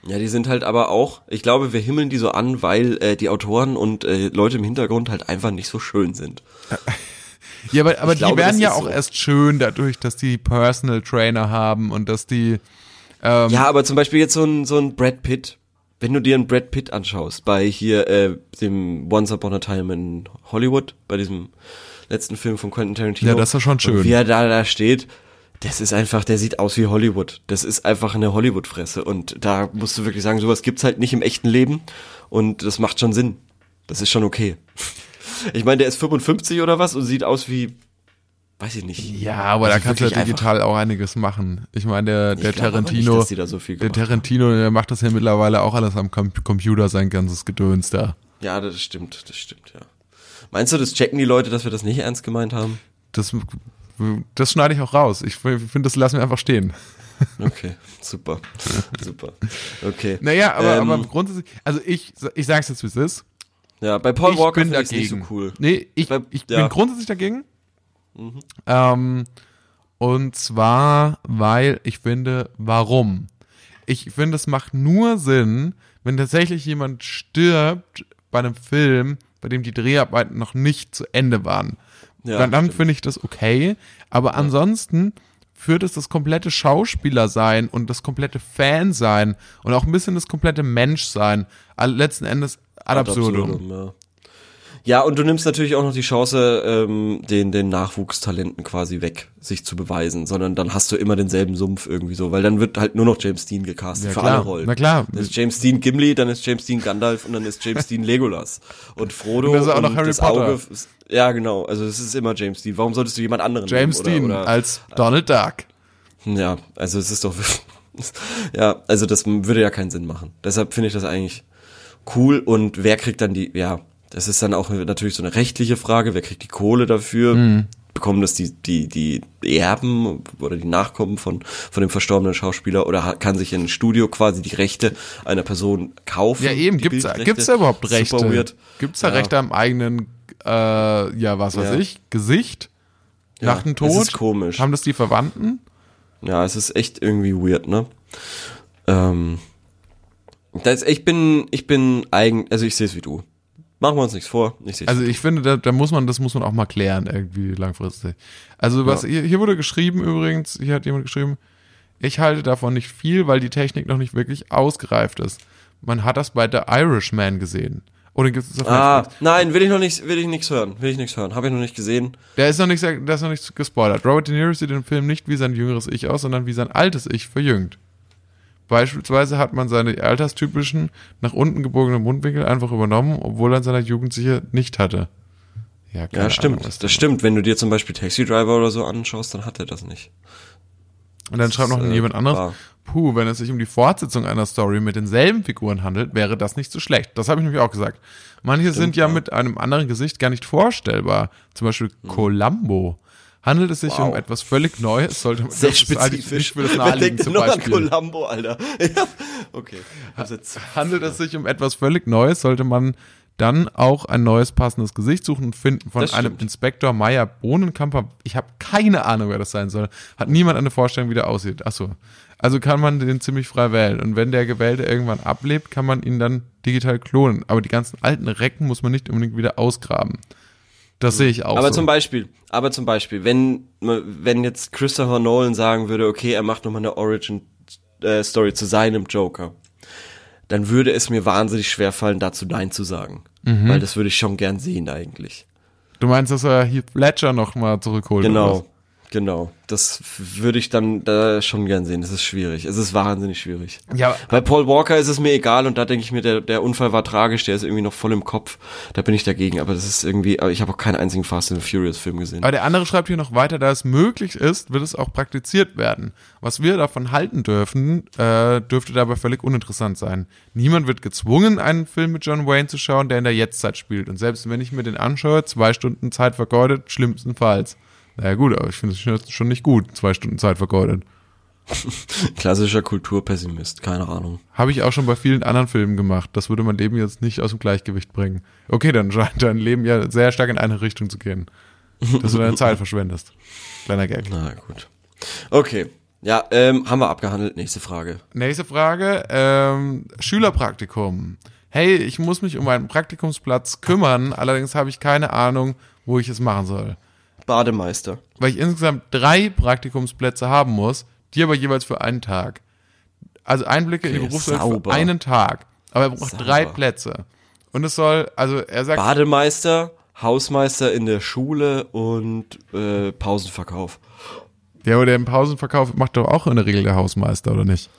Ja, die sind halt aber auch, ich glaube, wir himmeln die so an, weil äh, die Autoren und äh, Leute im Hintergrund halt einfach nicht so schön sind. [LAUGHS]
Ja, aber, aber
Ich
die
glaube,
werden ja auch
so.
erst schön dadurch, dass die Personal Trainer haben und dass die ähm,
Ja, aber zum Beispiel jetzt so ein, so ein Brad Pitt, wenn du dir einen Brad Pitt anschaust, bei hier äh, dem Once Upon a Time in Hollywood, bei diesem letzten Film von Quentin Tarantino.
Ja, das ist schon schön.
Und wie er da, da steht, das ist einfach, der sieht aus wie Hollywood. Das ist einfach eine Hollywood-Fresse. Und da musst du wirklich sagen, sowas gibt's halt nicht im echten Leben. Und das macht schon Sinn. Das ist schon okay. Ich meine, der ist 55 oder was und sieht aus wie weiß ich nicht.
Ja, aber da
Also
kannst du ja digital auch einiges machen. Ich meine, der, der Tarantino,
nicht, da so viel
der. Tarantino, der macht das ja mittlerweile auch alles am Com Computer, sein ganzes Gedöns da.
Ja, das stimmt, das stimmt, ja. Meinst du, das checken die Leute, dass wir das nicht ernst gemeint haben?
Das, das schneide ich auch raus. Ich finde, das lassen wir einfach stehen.
Okay, super, super. Okay.
Naja, aber,
Ähm,
aber grundsätzlich, also ich, ich sag's jetzt, wie es ist.
Ja, bei Paul
ich
Walker
bin
finde ich
dagegen.
nicht so cool.
Nee, ich,
Bei-
ich
ja. Mhm.
bin grundsätzlich dagegen. Ähm, und zwar, weil ich finde, warum? Ich finde, es macht nur Sinn, wenn tatsächlich jemand stirbt bei einem Film, bei dem die Dreharbeiten noch nicht zu Ende waren.
Ja,
dann dann finde ich das okay. Aber ansonsten führt es das komplette Schauspieler sein und das komplette Fan sein und auch ein bisschen das komplette Mensch sein. All- Letzten Endes ad absurdum.
ja. Ja, und du nimmst natürlich auch noch die Chance, ähm, den, den Nachwuchstalenten quasi weg, sich zu beweisen, sondern dann hast du immer denselben Sumpf irgendwie so, weil dann wird halt nur noch James Dean gecastet
Ja,
für
klar.
alle Rollen.
Na klar.
Dann ist James Dean Gimli, dann ist James Dean Gandalf und dann ist James Dean Legolas. Und Frodo
Und das ist auch noch Harry
das
Potter.
Auge. Ja, genau. Also es ist immer James Dean. Warum solltest du jemand anderen
James
nehmen?
Dean als Donald Duck.
Ja, also es ist doch, [LAUGHS] ja, also das würde ja keinen Sinn machen. Deshalb finde ich das eigentlich cool und wer kriegt dann die, ja, das ist dann auch natürlich so eine rechtliche Frage, wer kriegt die Kohle dafür?
Mhm.
Bekommen das die, die, die Erben oder die Nachkommen von, von dem verstorbenen Schauspieler oder kann sich ein Studio quasi die Rechte einer Person kaufen?
Ja, eben, gibt's, gibt's da überhaupt Rechte?
Super weird.
Gibt's da
Ja.
Rechte am eigenen, äh, ja, was weiß
Ja.
ich, Gesicht?
Ja,
nach dem Tod?
ist komisch.
Haben das die Verwandten?
Ja, es ist echt irgendwie weird, ne? Ähm, das, ich bin, ich bin eigen, also ich sehe es wie du. Machen wir uns nichts vor. Ich
Also ich finde, da, da muss man, das muss man auch mal klären, irgendwie langfristig. Also was,
Ja.
hier, hier wurde geschrieben übrigens, hier hat jemand geschrieben, ich halte davon nicht viel, weil die Technik noch nicht wirklich ausgereift ist. Man hat das bei The Irishman gesehen. Oder gibt es auf
Ah,
Netflix?
nein, will ich noch nicht, will ich nichts hören. Will ich nichts hören. Habe ich noch nicht gesehen.
Der ist noch nicht, der ist noch nicht gespoilert. Robert De Niro sieht im Film nicht wie sein jüngeres Ich aus, sondern wie sein altes Ich verjüngt. Beispielsweise hat man seine alterstypischen, nach unten gebogenen Mundwinkel einfach übernommen, obwohl er in seiner Jugend sicher nicht hatte. Ja,
Ja, stimmt.
Ahnung,
das stimmt. Wenn du dir zum Beispiel Taxi Driver oder so anschaust, dann hat er das nicht.
Und dann schreibt noch
ist, äh,
jemand anderes,
wahr.
puh, wenn es sich um die Fortsetzung einer Story mit denselben Figuren handelt, wäre das nicht so schlecht. Das habe ich nämlich auch gesagt. Manche sind ja,
ja.
mit einem anderen Gesicht gar nicht vorstellbar. Zum Beispiel Columbo. Handelt es sich
Wow.
um etwas völlig Neues, sollte man
Sehr
das
spezifisch.
für das
denn noch an
Beispiel.
Columbo, Alter? [LAUGHS] Okay. Jetzt.
Handelt es sich um etwas völlig Neues, sollte man dann auch ein neues passendes Gesicht suchen und finden von einem. Inspektor Meyer Bohnenkamper. Ich habe keine Ahnung, wer das sein soll. Hat niemand eine Vorstellung, wie der aussieht. Achso. Also kann man den ziemlich frei wählen. Und wenn der Gewählte irgendwann ablebt, kann man ihn dann digital klonen. Aber die ganzen alten Recken muss man nicht unbedingt wieder ausgraben. Das sehe ich auch
Aber
so.
zum Beispiel, aber zum Beispiel, wenn, wenn jetzt Christopher Nolan sagen würde, okay, er macht nochmal eine Origin-Story zu seinem Joker, dann würde es mir wahnsinnig schwer fallen, dazu Nein zu sagen.
Mhm.
Weil das würde ich schon gern sehen eigentlich.
du meinst, dass er Heath Ledger noch mal zurückholt?
Genau, genau. Das würde ich dann da schon gern sehen. Das ist schwierig. Es ist wahnsinnig schwierig.
Ja,
Bei Paul Walker ist es mir egal und da denke ich mir, der, der Unfall war tragisch, der ist irgendwie noch voll im Kopf. Da bin ich dagegen, aber das ist irgendwie, aber ich habe auch keinen einzigen Fast and Furious Film gesehen.
Aber der andere schreibt hier noch weiter, da es möglich ist, wird es auch praktiziert werden. Was wir davon halten dürfen, äh, dürfte dabei völlig uninteressant sein. Niemand wird gezwungen, einen Film mit John Wayne zu schauen, der in der Jetztzeit spielt. Und selbst wenn ich mir den anschaue, zwei Stunden Zeit vergeudet, schlimmstenfalls. Naja gut, aber ich finde es schon nicht gut, zwei Stunden Zeit vergeudet. [LAUGHS]
Klassischer Kulturpessimist, keine Ahnung.
Habe ich auch schon bei vielen anderen Filmen gemacht. Das würde mein Leben jetzt nicht aus dem Gleichgewicht bringen. Okay, dann scheint dein Leben ja sehr stark in eine Richtung zu gehen. Dass du deine [LAUGHS] Zeit verschwendest. Kleiner Gag.
Na gut. Okay. Ja, ähm, haben wir abgehandelt. Nächste Frage.
Nächste Frage. Ähm, Schülerpraktikum. Hey, ich muss mich um einen Praktikumsplatz kümmern, allerdings habe ich keine Ahnung, wo ich es machen soll.
Bademeister.
Weil ich insgesamt drei Praktikumsplätze haben muss, die aber jeweils für einen Tag. Also Einblicke in die
Okay,
Berufswelt
sauber.
für einen Tag. Aber er braucht
Sauber.
drei Plätze. Und es soll, also er sagt,
Bademeister, Hausmeister in der Schule und äh, Pausenverkauf.
ja, aber der im Pausenverkauf macht doch auch in der Regel der Hausmeister, oder nicht?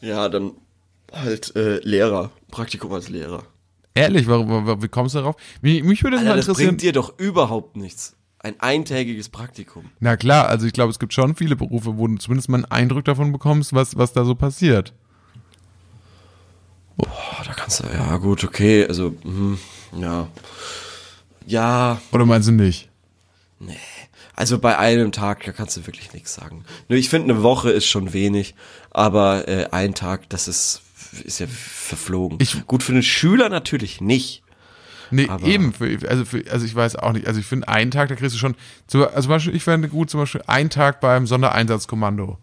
Ja, dann halt äh, Lehrer. Praktikum als Lehrer.
Ehrlich, warum, warum- wie kommst du darauf? Mich, mich würde das mal
Alter, das
interessieren.
bringt dir doch überhaupt nichts. Ein eintägiges Praktikum.
Na klar, also ich glaube, es gibt schon viele Berufe, wo du zumindest mal einen Eindruck davon bekommst, was, was da so passiert.
Boah, da kannst du, ja gut, okay, also, hm, ja. Ja,
Oder meinst du nicht?
also bei einem Tag, da kannst du wirklich nichts sagen. Nur ich finde, eine Woche ist schon wenig, aber äh, ein Tag, das ist, ist ja verflogen.
Ich-
gut, für einen Schüler natürlich nicht.
Nee,
Aber-
eben. Für, also, für, also ich weiß auch nicht. Also ich finde, einen Tag, da kriegst du schon. Zum, also zum Beispiel, ich fände gut, zum Beispiel einen Tag beim Sondereinsatzkommando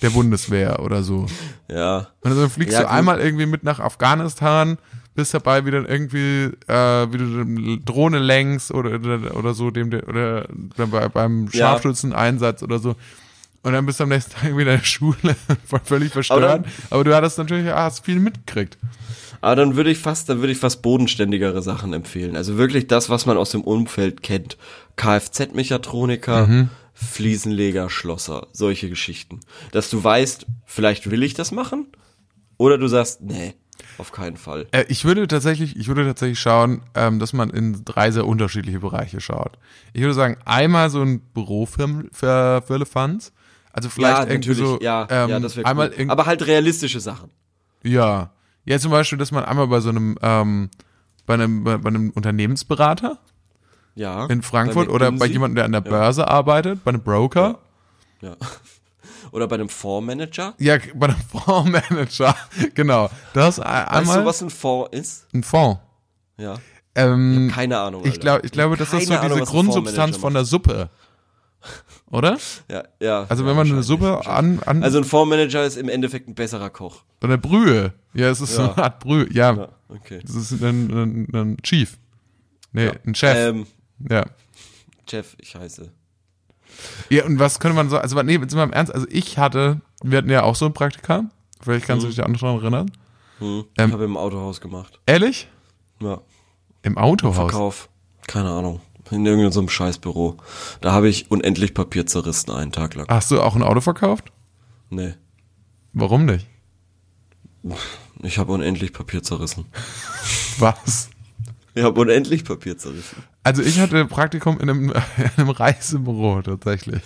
der Bundeswehr oder so.
Ja.
Und dann fliegst
Ja,
du
gut.
einmal irgendwie mit nach Afghanistan, bist dabei, wie dann irgendwie, äh, wie du Drohne lenkst oder, oder, oder so, dem, oder dann bei, beim. Scharfschützeneinsatz oder so. Und dann bist du am nächsten Tag [LAUGHS] wieder in der Schule, völlig verstört.
dann-
Aber, du hattest natürlich, ah, hast viel mitgekriegt.
Aber dann würde ich fast, dann würde ich fast bodenständigere Sachen empfehlen. Also wirklich das, was man aus dem Umfeld kennt. Kfz-Mechatroniker,
Mhm.
Fliesenleger, Schlosser, solche Geschichten. Dass du weißt, vielleicht will ich das machen, oder du sagst, nee, auf keinen Fall.
Äh, ich würde tatsächlich, ich würde tatsächlich schauen, ähm, dass man in drei sehr unterschiedliche Bereiche schaut. Ich würde sagen, einmal so ein Büro für, für, für Elefanz. Also vielleicht irgendwie so,
ja,
ähm,
ja, das wäre cool. Aber halt realistische Sachen.
Ja. Ja, zum Beispiel, dass man einmal bei so einem, ähm, bei einem, bei, bei einem Unternehmensberater
Ja.
in Frankfurt
Bei
oder bei jemandem, der an der Börse arbeitet, bei einem Broker.
Ja. [LAUGHS] Oder bei einem Fondsmanager.
Ja, bei einem [LAUGHS] Fondsmanager. genau. Das
Weißt
einmal
du, was ein Fonds ist?
ein Fonds.
Ja.
Ähm,
Keine Ahnung.
ich,
Alter.
glaub, ich glaube, das ist so
Ahnung,
diese Grundsubstanz von der Suppe. Oder?
Ja, ja.
Also
ja,
wenn man eine Suppe an, an
Also ein Fondsmanager ist im Endeffekt ein besserer Koch.
oder Brühe. Ja, es ist so
Ja.
eine Art Brühe. Ja,
Ja, okay.
das ist ein, ein, ein Chief. Nee, ein Chef.
Ähm,
ja.
Jeff, ich heiße.
Ja, und was könnte man so, also nee, jetzt mal im Ernst, also ich hatte, wir hatten ja auch so ein Praktika, vielleicht kannst du dich an daran erinnern.
Hm.
Ähm,
ich habe im Autohaus gemacht.
Ehrlich?
Ja.
Im Autohaus?
Verkauf. Keine Ahnung. In irgendeinem so einem Scheißbüro. Da habe ich unendlich Papier zerrissen einen Tag lang.
Hast du auch ein Auto verkauft?
Nee.
Warum nicht?
Ich habe unendlich Papier zerrissen.
Was? [LAUGHS]
Ich habe unendlich Papier zerrissen.
Also ich hatte Praktikum in einem, [LAUGHS] in einem Reisebüro tatsächlich.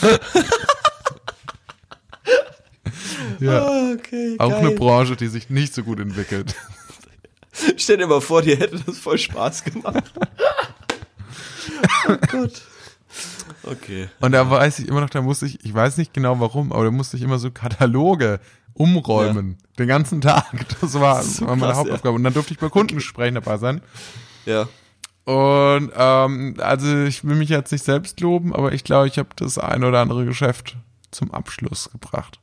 [LAUGHS] ja,
Ah, okay,
auch eine Branche, die sich nicht so gut entwickelt. [LAUGHS]
Stell dir mal vor, dir hätte das voll Spaß gemacht. oh Gott. Okay.
Und da weiß ich immer noch, da musste ich, ich weiß nicht genau warum, aber da musste ich immer so Kataloge umräumen. Den ganzen Tag. Das war,
So
war meine
krass,
Hauptaufgabe. Und dann durfte ich bei Kundengesprächen dabei sein.
Ja.
Und ähm, also ich will mich jetzt nicht selbst loben, aber ich glaube, ich habe das ein oder andere Geschäft zum Abschluss gebracht.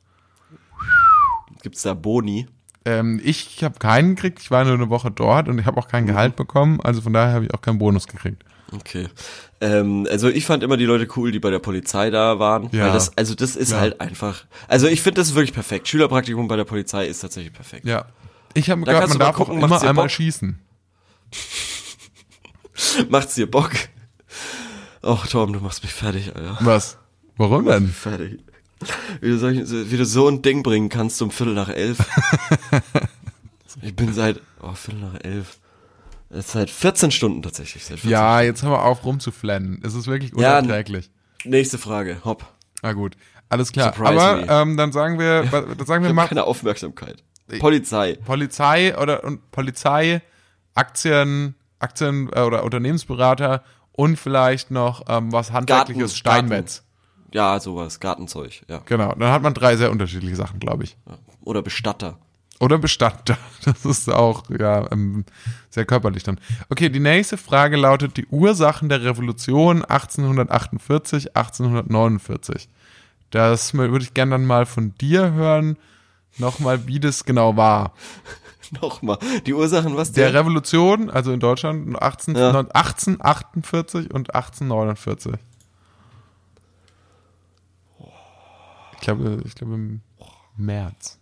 Gibt's da Boni?
Ähm, ich habe keinen gekriegt, ich war nur eine Woche dort und ich habe auch kein Gehalt bekommen, also von daher habe ich auch keinen Bonus gekriegt.
Okay. Ähm, also ich fand immer die Leute cool, die bei der Polizei da waren.
Ja.
Das, also das ist
Ja.
halt einfach. Also ich finde das wirklich perfekt. Schülerpraktikum bei der Polizei ist tatsächlich perfekt.
Ja. Ich habe gehört, man darf
gucken,
auch immer einmal
Bock?
schießen. [LAUGHS]
Macht's dir Bock? Oh, Torben, du machst mich fertig, Alter.
Was? Warum denn?
Fertig. Wie du, solch, wie du so ein Ding bringen kannst um Viertel nach elf. [LAUGHS] ich bin seit, oh, Viertel nach elf. Seit 14 Stunden tatsächlich. Seit 14
Ja, jetzt hör mal auf rumzuflennen. Es ist wirklich
Ja,
unerträglich.
Nächste Frage. Hopp.
Na gut, alles klar.
Surprise
Aber ähm, dann sagen wir, [LAUGHS] dann sagen wir mal
keine Aufmerksamkeit. Polizei.
Polizei oder und Polizei, Aktien, Aktien äh, oder Unternehmensberater und vielleicht noch ähm, was handwerkliches
Garten-
Steinmetz.
Ja, sowas. Gartenzeug. Ja.
Genau, dann hat man drei sehr unterschiedliche Sachen, glaube ich.
Oder Bestatter.
Oder Bestatter. [LAUGHS] Das ist auch ja ähm, sehr körperlich dann. Okay, die nächste Frage lautet die Ursachen der Revolution 1848, 1849. Das würde ich gerne dann mal von dir hören, nochmal, wie das genau war. [LAUGHS]
Nochmal. Die Ursachen, was
Der Revolution, also in Deutschland 18,
Ja.
1848 und 1849. Ich glaube, ich glaube im März.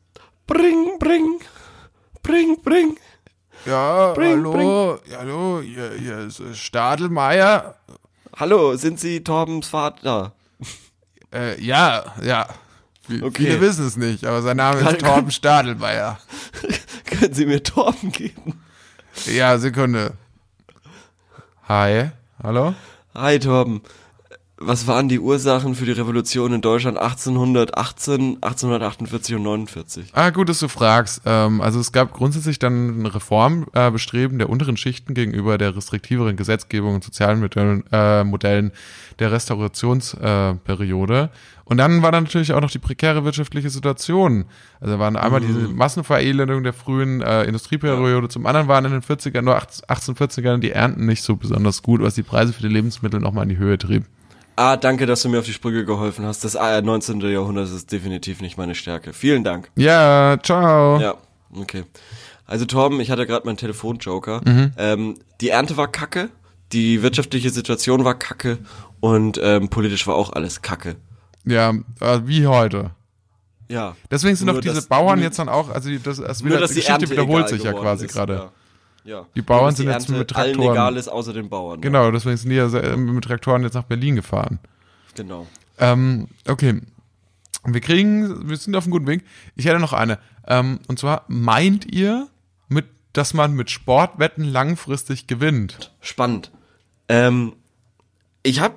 Bring, bring. Bring, bring.
Ja,
Bring,
hallo, ja, hallo, hier, hier ist äh, Stadelmeier.
Hallo, sind Sie Torbens Vater?
Äh, ja, ja. V
Okay.
Viele wissen es nicht, aber sein Name
Kann-
ist Torben Stadelmeier. [LAUGHS]
Können Sie mir Torben geben?
Ja, Sekunde. Hi, hallo?
Hi Torben. Was waren die Ursachen für die Revolution in Deutschland 1818, 1848 und 49?
Ah, gut, dass du fragst. Ähm, also es gab grundsätzlich dann ein Reformbestreben der unteren Schichten gegenüber der restriktiveren Gesetzgebung und sozialen Modellen, äh, Modellen der Restaurationsperiode. und dann war dann natürlich auch noch die prekäre wirtschaftliche Situation. Also waren einmal diese Massenverelendung der frühen äh, Industrieperiode, zum anderen waren in den 40er, nur 1840ern die Ernten nicht so besonders gut, was die Preise für die Lebensmittel nochmal in die Höhe trieb.
Ah, danke, dass du mir auf die Sprünge geholfen hast. Das äh, 19. Jahrhundert ist definitiv nicht meine Stärke. Vielen Dank.
Ja, ciao.
Ja, okay. Also Torben, ich hatte gerade meinen Telefonjoker.
Mhm.
Ähm, die Ernte war kacke, die wirtschaftliche Situation war kacke und ähm, politisch war auch alles kacke.
Ja, äh, wie heute.
Ja.
Deswegen sind
Nur,
doch diese
dass-
Bauern
nur-
jetzt dann auch, also das, das
Nur,
wieder,
dass
die Geschichte
Ernte
wiederholt sich ja quasi gerade.
Ja. Ja.
Die Bauern
dass
sind
die
jetzt
Ernte
mit
allen
Traktoren.
egal ist, außer den Bauern.
Genau, deswegen sind die ja sehr- mit Traktoren jetzt nach Berlin gefahren.
Genau.
Ähm, okay. Wir kriegen, wir sind auf einem guten Weg. Ich hätte noch eine. Ähm, und zwar, meint ihr, mit, dass man mit Sportwetten langfristig gewinnt?
Spannend. Ähm, ich habe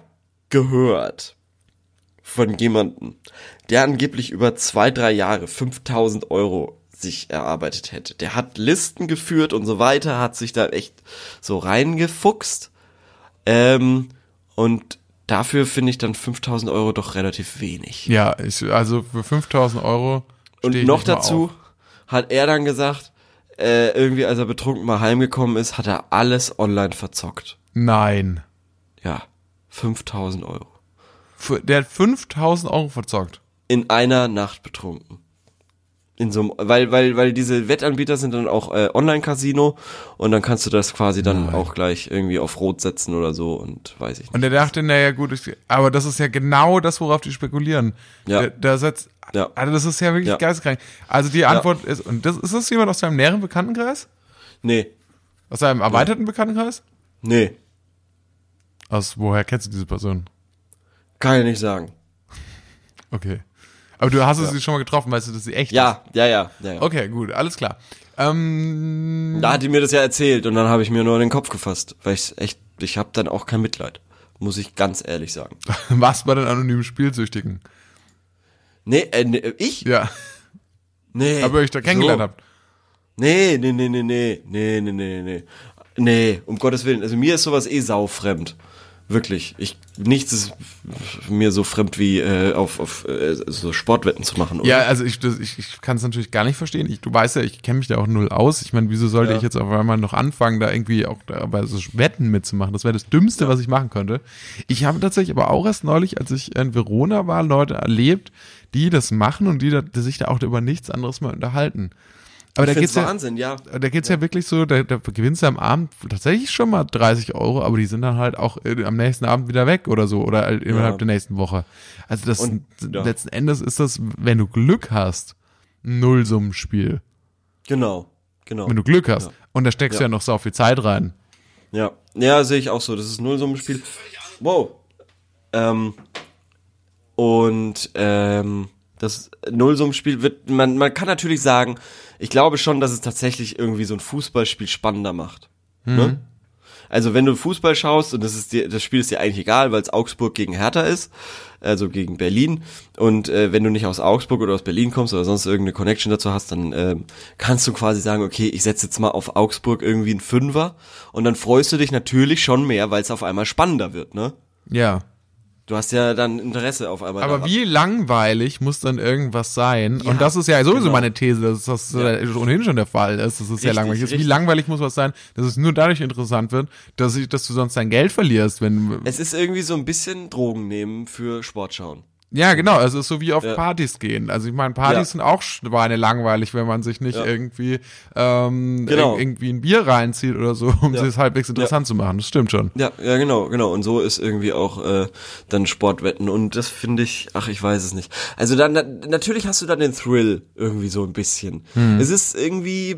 gehört von jemandem, der angeblich über zwei, drei Jahre 5000 Euro sich erarbeitet hätte. Der hat Listen geführt und so weiter, hat sich da echt so reingefuchst. Ähm, und dafür finde ich dann 5000 Euro doch relativ wenig.
Ja, ich, also für 5000 Euro.
Und noch dazu hat er dann gesagt, äh, irgendwie als er betrunken mal heimgekommen ist, hat er alles online verzockt.
Nein.
Ja, 5000 Euro.
Für, der hat 5000 Euro verzockt.
In einer Nacht betrunken. In so einem, weil, weil, weil diese Wettanbieter sind dann auch äh, Online-Casino und dann kannst du das quasi dann auch gleich irgendwie auf Rot setzen oder so und weiß ich nicht.
Und er dachte, naja, gut, ich, aber das ist ja genau das, worauf die spekulieren.
Ja.
Der, der setzt,
Ja.
also das ist ja wirklich
Ja.
geisteskrank. Also die Antwort ist, und das, ist das jemand aus deinem näheren Bekanntenkreis?
Nee,
Aus deinem erweiterten Bekanntenkreis?
nee,
Aus woher kennst du diese Person?
kann ich nicht sagen.
Okay. Aber du hast sie schon mal getroffen, weißt du, dass sie echt ist?
Ja, ja, ja, ja. ja.
Okay, gut, alles klar. Ähm,
Da hat die mir das ja erzählt und dann habe ich mir nur in den Kopf gefasst, weil ich echt, ich habe dann auch kein Mitleid, muss ich ganz ehrlich sagen. [LAUGHS]
was bei den anonymen Spielsüchtigen?
Nee, äh, nee ich?
Ja,
Nee.
aber ich da kennengelernt
so.
habt.
Nee, nee, nee, nee, nee, nee, nee, nee, nee. Nee, um Gottes Willen. Also mir ist sowas eh saufremd. Wirklich. Ich, nichts ist mir so fremd wie äh, auf, auf äh, so Sportwetten zu machen. Oder?
Ja, also ich, das- ich, ich kann es natürlich gar nicht verstehen. Ich, du weißt ja, ich kenne mich da auch null aus. Ich meine, wieso sollte
Ja.
ich jetzt auf einmal noch anfangen, da irgendwie auch da bei so Wetten mitzumachen? Das wäre das Dümmste, was ich machen könnte. Ich habe tatsächlich aber auch erst neulich, als ich in Verona war, Leute erlebt, die das machen und die, da, die sich da auch über nichts anderes mal unterhalten. Aber da
ich
geht's
find's
ja,
Wahnsinn, ja.
da geht's ja. wirklich so, da, da gewinnst du am Abend tatsächlich schon mal 30 Euro, aber die sind dann halt auch äh, am nächsten Abend wieder weg oder so oder halt innerhalb
Ja.
der nächsten Woche. Also das
Und, ja.
letzten Endes ist das, wenn du Glück hast, ein Nullsummenspiel.
Genau, genau.
Wenn du Glück hast.
Ja.
Und da steckst du
Ja.
ja noch so viel Zeit rein.
Ja, ja, sehe ich auch so. Das ist ein Nullsummenspiel. Wow. Ähm, und ähm, das Nullsummenspiel wird, man, man kann natürlich sagen, ich glaube schon, dass es tatsächlich irgendwie so ein Fußballspiel spannender macht. Ne? Also wenn du Fußball schaust und das ist dir, das Spiel ist dir eigentlich egal, weil es Augsburg gegen Hertha ist, also gegen Berlin. Und äh, wenn du nicht aus Augsburg oder aus Berlin kommst oder sonst irgendeine Connection dazu hast, dann ähm, kannst du quasi sagen, okay, ich setze jetzt mal auf Augsburg irgendwie einen Fünfer und dann freust du dich natürlich schon mehr, weil es auf einmal spannender wird, ne?
Ja.
Du hast ja dann Interesse auf einmal.
Aber
daran.
wie langweilig muss dann irgendwas sein? und das ist ja sowieso
genau.
meine These, dass das äh, ohnehin schon der Fall ist, dass es sehr
Richtig,
langweilig ist. Wie langweilig muss was sein, dass es nur dadurch interessant wird, dass, ich, dass du sonst dein Geld verlierst, wenn
Es ist irgendwie so ein bisschen Drogen nehmen für Sport schauen.
Ja, genau. Es ist so wie auf
Ja.
Partys gehen. Also ich meine, Partys
Ja.
sind auch Schweine langweilig, wenn man sich nicht
Ja.
irgendwie ähm,
Genau.
ir- irgendwie ein Bier reinzieht oder so, um es halbwegs interessant zu machen. Das stimmt schon.
Ja, ja, genau, genau. Und so ist irgendwie auch äh, dann Sportwetten. Und das finde ich, ach, ich weiß es nicht. Also dann na, natürlich hast du dann den Thrill irgendwie so ein bisschen. Es ist irgendwie,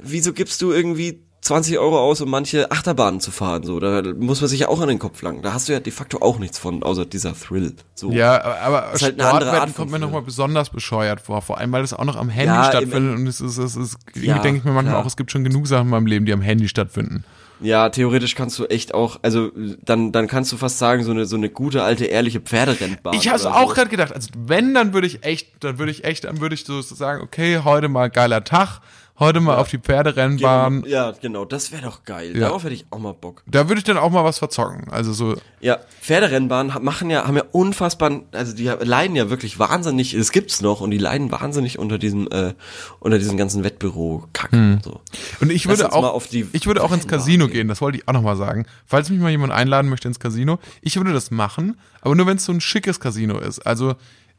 wieso gibst du irgendwie 20 Euro aus, um manche Achterbahnen zu fahren? So, da muss man sich ja auch an den Kopf langen. Da hast du ja de facto auch nichts von, außer dieser Thrill. So.
Ja, aber
ist halt eine andere Art
kommt mir nochmal besonders bescheuert vor. Vor allem, weil das auch noch am Handy
Ja,
stattfindet und es ist, es ist, irgendwie
Ja,
denke ich mir manchmal
klar.
auch, es gibt schon genug Sachen in meinem Leben, die am Handy stattfinden.
Ja, theoretisch kannst du echt auch, also dann, dann kannst du fast sagen, so eine, so eine gute alte ehrliche Pferderennbahn.
Ich hab's
oder
auch
so.
gerade gedacht. Also wenn, dann würde ich echt, dann würde ich echt, dann würde ich so sagen, okay, heute mal geiler Tag, heute mal auf die Pferderennbahn.
Ja, genau, das wäre doch geil.
Ja.
Darauf hätte ich auch mal Bock.
Da würde ich dann auch mal was verzocken. Also so,
Ja, Pferderennbahnen machen ja, haben ja unfassbar, also die leiden ja wirklich wahnsinnig, es gibt's noch und die leiden wahnsinnig unter diesem, äh, unter diesem ganzen Wettbüro-Kack. So.
Und ich
Lass
würde auch,
auf die
ich würde auch ins Casino
gehen.
gehen. Das wollte ich auch nochmal sagen. Falls mich mal jemand einladen möchte ins Casino, ich würde das machen, aber nur wenn es so ein schickes Casino ist. Also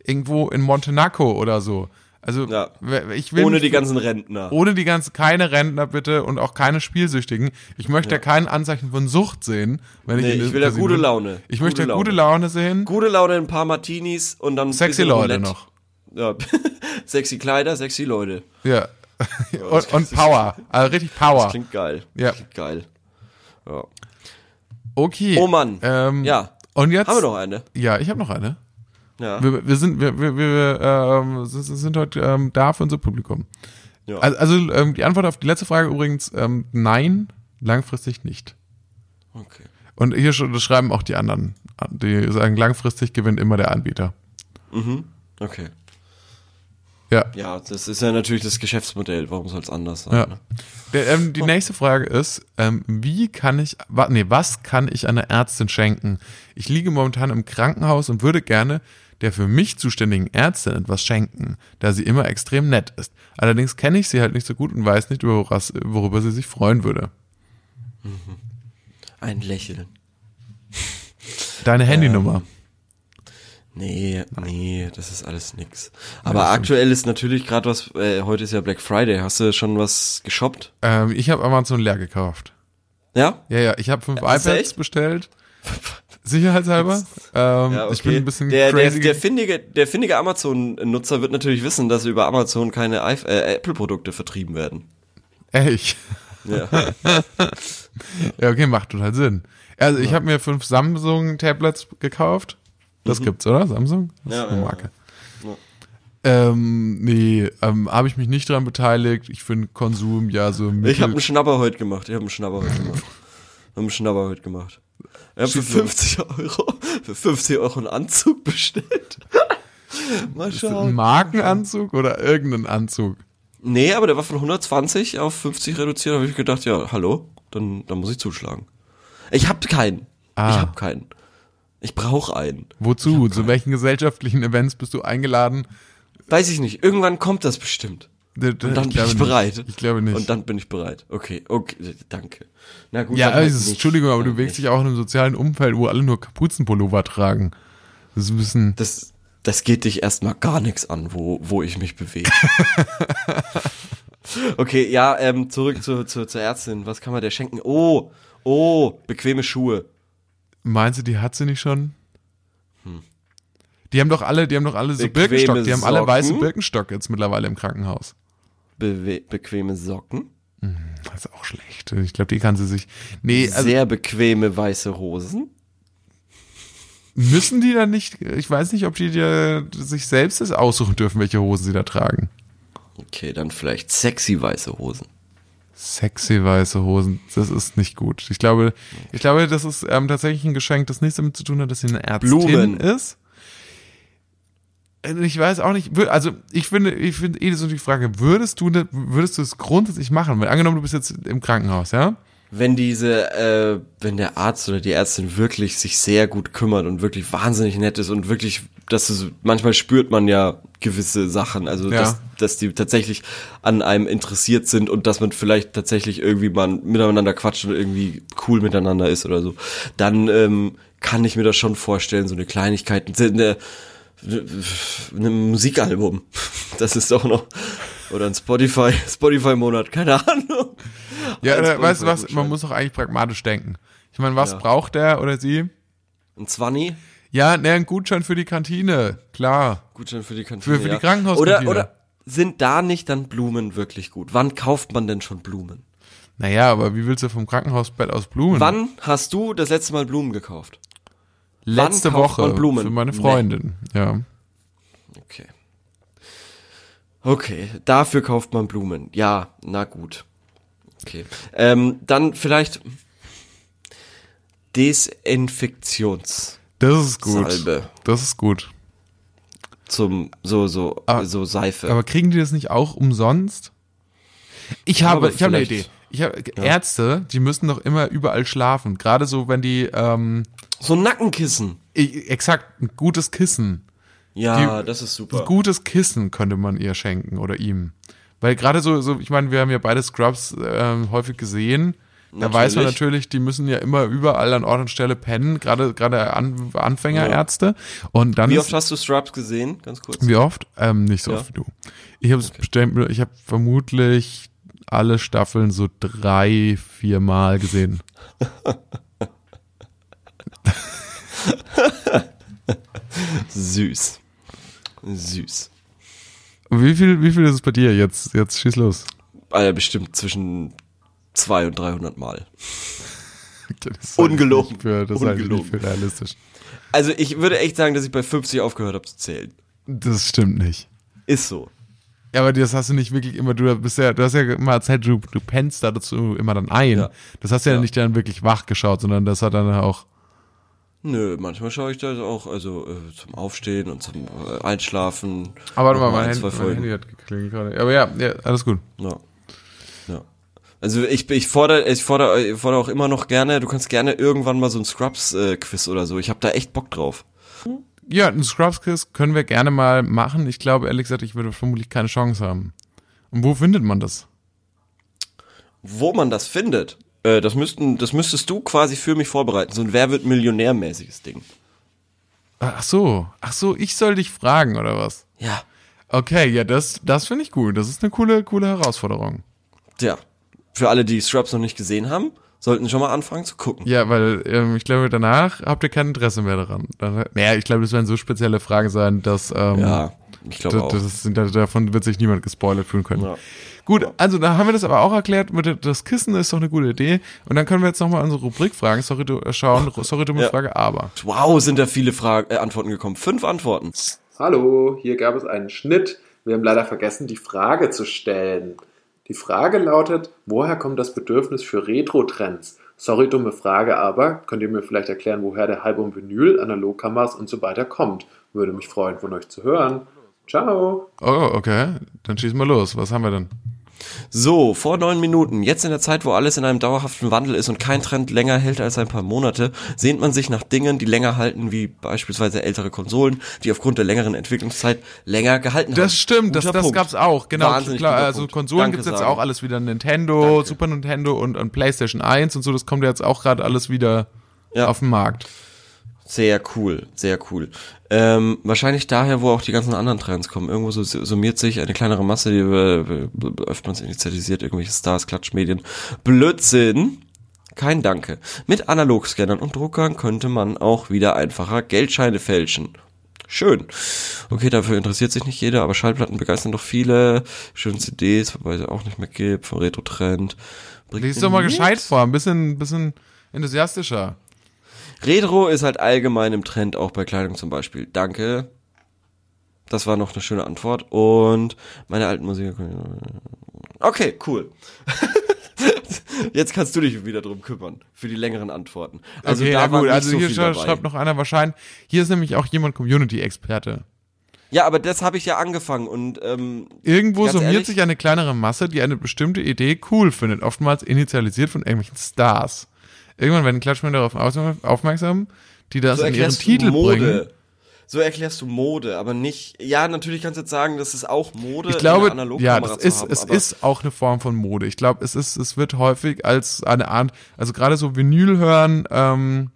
irgendwo in Montenaco oder so. Also
Ja.
ich will
Ohne die ganzen Rentner.
ohne die ganzen, keine Rentner bitte und auch keine Spielsüchtigen. Ich möchte ja. kein Anzeichen von Sucht sehen, wenn ich
Nee,
in
ich
das
will ja gute. Laune.
Ich
Gute
möchte ja
Laune.
gute Laune sehen.
Gute Laune, ein paar Martinis und dann
Sexy Leute
Roulette.
noch.
Ja, [LAUGHS] sexy Kleider, sexy Leute.
Ja. und, und Power. Also richtig Power.
Das klingt geil.
Ja.
Klingt geil. Ja.
Okay.
Oh Mann.
Ähm,
Ja.
Und jetzt.
Haben wir noch eine?
Ja, ich habe noch eine.
Ja.
Wir, wir sind, wir, wir, wir ähm, sind, heute ähm, da für unser Publikum.
Ja.
Also, also ähm, die Antwort auf die letzte Frage übrigens, ähm, nein, langfristig nicht.
Okay.
Und hier schreiben auch die anderen. Die sagen, langfristig gewinnt immer der Anbieter.
Okay.
Ja.
Ja, das ist ja natürlich das Geschäftsmodell. Warum soll es anders sein?
Ja.
Ne?
Der, ähm, die nächste Frage ist, ähm, wie kann ich, wa, nee, was kann ich einer Ärztin schenken? Ich liege momentan im Krankenhaus und würde gerne der für mich zuständigen Ärztin etwas schenken, da sie immer extrem nett ist. Allerdings kenne ich sie halt nicht so gut und weiß nicht, worüber sie sich freuen würde.
Ein Lächeln.
Deine Handynummer.
Nee, nee, das ist alles nix. Aber aktuell ist natürlich gerade was, äh, heute ist ja Black Friday. Hast du schon was geshoppt?
Ähm, ich habe Amazon leer gekauft.
Ja?
Ja, ja, ich habe fünf
du
iPads bestellt. [LAUGHS] Sicherheitshalber. Ähm,
Ja, okay.
Ich bin ein bisschen
der, der,
crazy.
der findige, der findige Amazon-Nutzer wird natürlich wissen, dass über Amazon keine äh, Apple-Produkte vertrieben werden.
Echt?
Ja. [LAUGHS]
Ja, okay, macht total Sinn. Also ich habe mir fünf Samsung-Tablets gekauft. Das gibt's, oder? Samsung? Das
Mhm. Ja,
ist eine
ja,
Marke.
ja.
Ähm, nee, ähm, habe ich mich nicht dran beteiligt. Ich finde Konsum ja so
Ich habe einen Schnapper heute gemacht. Ich habe einen Schnapper heute gemacht. Ich habe einen Schnapper heute gemacht. Ich habe für
Schieß los.
50 Euro, für 50 Euro einen Anzug bestellt. [LAUGHS] Mal
ein
schauen.
Markenanzug oder irgendeinen Anzug.
Nee, aber der war von 120 auf 50 reduziert. Da habe ich gedacht, ja, hallo, dann, dann muss ich zuschlagen. Ich habe keinen.
Ah.
Ich habe keinen. Ich brauche einen.
Wozu? Zu welchen gesellschaftlichen Events bist du eingeladen?
Weiß ich nicht. Irgendwann kommt das bestimmt. Und dann bin
glaube
ich
nicht.
bereit.
Ich glaube nicht.
Und dann bin ich bereit. Okay, okay, danke. Na gut.
ja,
halt
also,
nicht.
Entschuldigung, aber du bewegst
nicht.
dich auch in einem sozialen Umfeld, wo alle nur Kapuzenpullover tragen. Das ist ein bisschen.
Das, das geht dich erstmal gar nichts an, wo, wo ich mich bewege. [LAUGHS] okay, ja, ähm, zurück zu, zu, zur Ärztin. Was kann man der schenken? Oh, oh, bequeme Schuhe.
Meinst du, die hat sie nicht schon? Die haben doch alle, die haben doch alle so
Bequeme
Birkenstock, die haben alle
Socken?
weiße Birkenstock jetzt mittlerweile im Krankenhaus.
Bequeme Socken.
Das ist auch schlecht. Ich glaube, die kann sie sich. Nee, also
Sehr bequeme weiße Hosen.
müssen die dann nicht, ich weiß nicht, ob die dir sich selbst das aussuchen dürfen, welche Hosen sie da tragen.
Okay, dann vielleicht sexy weiße Hosen.
Sexy weiße Hosen, das ist nicht gut. Ich glaube, ich glaube, das ist ähm, tatsächlich ein Geschenk, das nichts damit zu tun hat, dass sie eine Ärztin
Blumen.
ist. Äh, Ich weiß auch nicht, also ich finde, ich finde eh so die Frage, würdest du, würdest du es grundsätzlich machen? Weil angenommen, du bist jetzt im Krankenhaus, ja?
Wenn diese, äh, wenn der Arzt oder die Ärztin wirklich sich sehr gut kümmert und wirklich wahnsinnig nett ist und wirklich, dass du, manchmal spürt man ja gewisse Sachen, also
Ja.
dass, dass die tatsächlich an einem interessiert sind und dass man vielleicht tatsächlich irgendwie mal miteinander quatscht und irgendwie cool miteinander ist oder so, dann ähm, kann ich mir das schon vorstellen, so eine Kleinigkeit, eine, ein Musikalbum, [LAUGHS] das ist doch noch, oder ein Spotify, [LAUGHS] Spotify-Monat, keine Ahnung.
Ja, oder, weißt du was, man muss doch eigentlich pragmatisch denken. Ich meine, was
Ja.
braucht der oder sie?
Ein Zwanni?
Ja, ne, ein Gutschein für die Kantine, klar.
Gutschein für die Kantine.
Für- für die
ja.
Krankenhauskantine.
Oder, oder sind da nicht dann Blumen wirklich gut? Wann kauft man denn schon Blumen?
Naja, aber wie willst du vom Krankenhausbett aus Blumen?
Wann hast du das letzte Mal Blumen gekauft?
Letzte
wann
Woche
Blumen?
für meine
Nee.
Freundin, ja.
Okay. Okay, dafür kauft man Blumen. Ja, na gut. Okay. Ähm, dann vielleicht, Desinfektions
Das ist gut.
Salbe.
Das ist gut.
zum so so
Aber-
so Seife.
Aber kriegen die das nicht auch umsonst? Ich habe,
glaube,
ich habe eine Idee. Ich habe Ärzte, die müssen doch immer überall schlafen. Gerade so, wenn die ähm,
so ein Nackenkissen.
exakt ein gutes Kissen.
Ja,
Die-
das ist
Ein
super.
gutes Kissen könnte man ihr schenken oder ihm. Weil gerade so, so, ich meine, wir haben ja beide Scrubs ähm, häufig gesehen. Da weiß man
Natürlich.
natürlich, die müssen ja immer überall an Ort und Stelle pennen, gerade gerade an, Anfängerärzte. Und dann
Wie
ist,
oft hast du Straps gesehen? Ganz kurz.
wie oft? Ähm, nicht so
Ja.
oft wie du. Ich habe bestimmt, ich habe vermutlich alle Staffeln so drei, vier Mal gesehen. [LAUGHS] [LAUGHS]
Süß. Süß.
Wie viel, wie viel ist es bei dir jetzt? Jetzt schieß los.
Alter, bestimmt zwischen 200 und 300 Mal.
Das
Ungelogen.
Für, das ist
Ungelogen.
für realistisch.
Also ich würde echt sagen, dass ich bei 50 aufgehört habe zu zählen.
Das stimmt nicht.
Ist so.
Ja, aber das hast du nicht wirklich immer, du bist ja, du hast ja immer erzählt, du, du pennst da dazu immer dann ein.
Ja.
Das hast du ja,
Ja.
nicht dann wirklich wach geschaut, sondern das hat dann auch,
Nö, manchmal schaue ich das auch, also äh, zum Aufstehen und zum äh, Einschlafen.
aber warte mal, mein,
ein,
Handy,
zwei
mein. Handy hat geklingelt gerade. Aber ja, ja, alles gut.
Ja. Ja. Also ich, ich fordere ich fordere ich fordere auch immer noch gerne, du kannst gerne irgendwann mal so ein Scrubs-Quiz oder so. Ich habe da echt Bock drauf.
Ja, ein Scrubs-Quiz können wir gerne mal machen. Ich glaube, ehrlich gesagt, ich würde vermutlich keine Chance haben. Und wo findet man das?
Wo man das findet, äh, das müssten, das müsstest du quasi für mich vorbereiten. So ein Wer wird Millionär-mäßiges Ding.
Ach so, ach so, ich soll dich fragen, oder was?
Ja.
Okay, ja, das, das finde ich cool. Das ist eine coole, coole Herausforderung.
Tja. Für alle, die Scrubs noch nicht gesehen haben, sollten schon mal anfangen zu gucken.
Ja, weil ähm, ich glaube, danach habt ihr kein Interesse mehr daran. Dann, naja, ich glaube, das werden so spezielle Fragen sein, dass ähm,
Ja, ich glaube auch.
das davon wird sich niemand gespoilert fühlen können.
Ja.
Gut, also da haben wir das aber auch erklärt. Mit das Kissen ist doch eine gute Idee. Und dann können wir jetzt nochmal unsere Rubrik fragen. Sorry, du äh, schauen. Sorry, dumme
Ja.
Frage, aber.
Wow, sind da viele Fragen, äh, Antworten gekommen. Fünf Antworten.
Hallo, hier gab es einen Schnitt. Wir haben leider vergessen, die Frage zu stellen. Die Frage lautet, woher kommt das Bedürfnis für Retro-Trends? Sorry, dumme Frage, aber könnt ihr mir vielleicht erklären, woher der Album Vinyl, Analogkameras und so weiter kommt? Würde mich freuen, von euch zu hören. Ciao!
Oh, okay. Dann schießen wir los. Was haben wir denn?
So, vor neun Minuten, jetzt in der Zeit, wo alles in einem dauerhaften Wandel ist und kein Trend länger hält als ein paar Monate, sehnt man sich nach Dingen, die länger halten, wie beispielsweise ältere Konsolen, die aufgrund der längeren Entwicklungszeit länger gehalten haben.
Das stimmt, das,
Guter
das
Punkt.
gab's auch. Genau,
Wahnsinnig
klar, also
Punkt.
Konsolen
Danke,
gibt's jetzt auch alles wieder. Nintendo,
Danke.
Super Nintendo und, und PlayStation 1 und so. Das kommt ja jetzt auch gerade alles wieder
Ja.
auf den Markt.
Sehr cool, sehr cool. Ähm, wahrscheinlich daher, wo auch die ganzen anderen Trends kommen. Irgendwo so summiert sich eine kleinere Masse, die öfters initialisiert, irgendwelche Stars, Klatschmedien. Blödsinn. Kein Danke. Mit Analogscannern und Druckern könnte man auch wieder einfacher Geldscheine fälschen. Schön. Okay, dafür interessiert sich nicht jeder, aber Schallplatten begeistern doch viele. Schöne CDs, wobei es auch nicht mehr gibt, vom Retro-Trend.
Lies doch mal gescheit vor, ein bisschen, bisschen enthusiastischer.
Retro ist halt allgemein im Trend, auch bei Kleidung zum Beispiel. Danke. Das war noch eine schöne Antwort. Und meine alten Musik. Okay, cool. [LAUGHS] Jetzt kannst du dich wieder drum kümmern. Für die längeren Antworten. Also
okay,
da
ja gut, also
so
hier schreibt,
dabei.
noch einer wahrscheinlich. Hier ist nämlich auch jemand Community-Experte.
Ja, aber das habe ich ja angefangen und ähm,
Irgendwo summiert
ehrlich?
sich eine kleinere Masse, die eine bestimmte Idee cool findet, oftmals initialisiert von irgendwelchen Stars. Irgendwann werden Klatschmänner darauf aufmerksam- die das
so
in ihren
erklärst du
Titel
Mode.
bringen.
So erklärst du Mode, aber nicht. Ja, natürlich kannst du jetzt sagen, das ist auch Mode.
Ich glaube, ja, das ist,
haben,
es ist auch eine Form von Mode. Ich glaube, es ist, es wird häufig als eine Art, also gerade so Vinyl hören, ähm,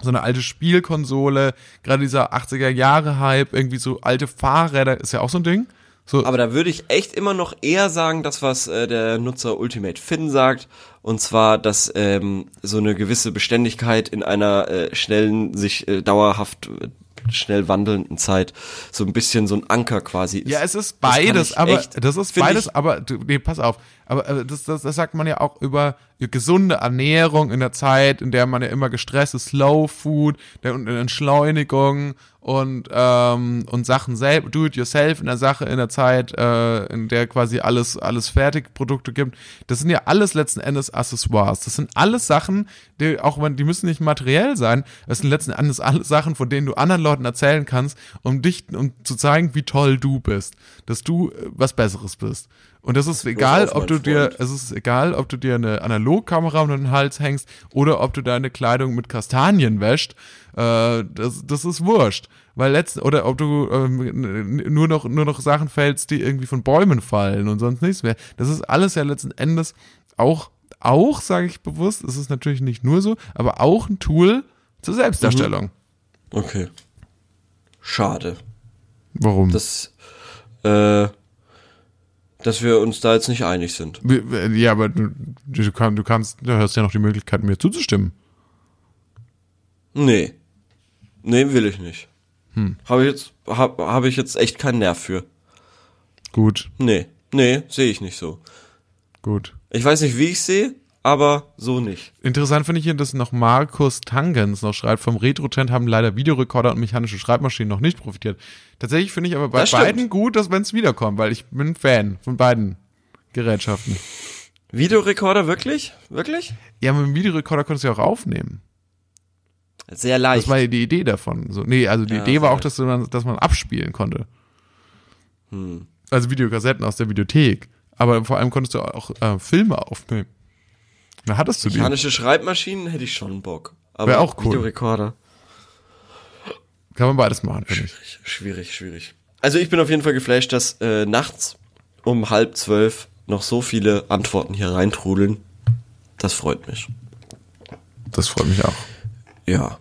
so eine alte Spielkonsole, gerade dieser 80er Jahre Hype, irgendwie so alte Fahrräder, ist ja auch so ein Ding. So,
Aber da würde ich echt immer noch eher sagen, das, was äh, der Nutzer Ultimate Finn sagt, und zwar, dass ähm, so eine gewisse Beständigkeit in einer äh, schnellen, sich äh, dauerhaft äh, schnell wandelnden Zeit so ein bisschen so ein Anker quasi ist.
Ja, es ist beides, aber
echt-
das ist beides,
ich-
aber du, nee, pass auf. Aber äh, das, das, das sagt man ja auch über gesunde Ernährung in der Zeit, in der man ja immer gestresst ist, Slow Food, der und Entschleunigung und ähm, und Sachen selbst, do it yourself in der Sache in der Zeit, äh, in der quasi alles alles Fertigprodukte gibt. Das sind ja alles letzten Endes Accessoires. Das sind alles Sachen, die auch wenn die müssen nicht materiell sein. Das sind letzten Endes alles Sachen, von denen du anderen Leuten erzählen kannst, um dich um zu zeigen, wie toll du bist, dass du äh, was Besseres bist. Und das ist egal,
auf,
ob du dir,
Freund.
es ist egal, ob du dir eine Analogkamera unter den Hals hängst oder ob du deine Kleidung mit Kastanien wäscht. Äh, das, das ist wurscht. Weil letzt, oder ob du ähm, nur noch, nur noch Sachen fällst, die irgendwie von Bäumen fallen und sonst nichts mehr. Das ist alles ja letzten Endes auch, auch, sage ich bewusst, es ist natürlich nicht nur so, aber auch ein Tool zur Selbstdarstellung.
Okay. Schade.
Warum?
dass, äh, dass wir uns da jetzt nicht einig sind.
ja, aber du, du, kann, du kannst, du hast ja noch die Möglichkeit, mir zuzustimmen.
Nee. Nee, will ich nicht. Hm. Habe ich jetzt, hab, hab ich jetzt echt keinen Nerv für.
Gut,
Nee. Nee, sehe ich nicht so.
gut.
Ich weiß nicht, wie ich sehe, aber so nicht.
Interessant finde ich hier, dass noch Markus Tangens noch schreibt, vom Retro-Trend haben leider Videorekorder und mechanische Schreibmaschinen noch nicht profitiert. Tatsächlich finde ich aber bei beiden gut, dass wenn es wiederkommt, weil ich bin Fan von beiden Gerätschaften.
Videorekorder, wirklich? Wirklich?
Ja, mit dem Videorekorder konntest du ja auch aufnehmen.
Sehr leicht.
Das war ja die Idee davon. So, nee, also die
Ja,
Idee war auch, dass, dann, dass man abspielen konnte.
Hm.
Also Videokassetten aus der Videothek. Aber vor allem konntest du auch äh, Filme aufnehmen. Da hattest du die.
Mechanische Schreibmaschinen hätte ich schon Bock. Aber
Wär auch cool.
Videorekorder.
Kann man beides machen, finde ich.
Schwierig, schwierig, schwierig. Also ich bin auf jeden Fall geflasht, dass äh, nachts um halb zwölf noch so viele Antworten hier reintrudeln. Das freut mich.
Das freut mich auch.
Ja.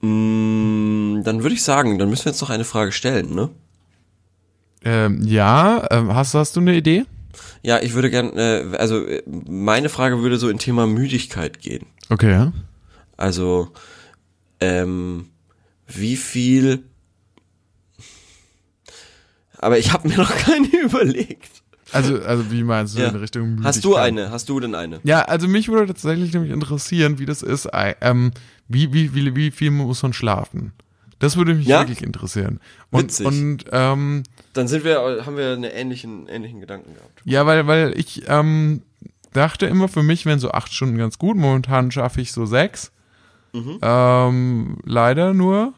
Mm, dann würde ich sagen, dann müssen wir jetzt noch eine Frage stellen, ne?
Ähm, ja, ähm, hast, hast du eine Idee?
Ja, ich würde gern, äh, also äh, meine Frage würde so in Thema Müdigkeit gehen.
Okay, ja.
Also, ähm, wie viel. Aber ich habe mir noch [LAUGHS] keine überlegt.
Also, also wie meinst du
Ja.
in Richtung Müdigkeit?
Hast du eine? Hast du denn eine?
Ja, also mich würde tatsächlich nämlich interessieren, wie das ist. äh, Ähm, wie, wie, wie, wie viel muss man schlafen? Das würde mich
Ja?
wirklich interessieren. Und,
Witzig.
und ähm,
Dann sind wir, haben wir einen ähnlichen, ähnlichen Gedanken gehabt.
ja, weil, weil ich ähm, dachte immer, für mich wären so acht Stunden ganz gut. Momentan schaffe ich so sechs.
Mhm.
Ähm, leider nur.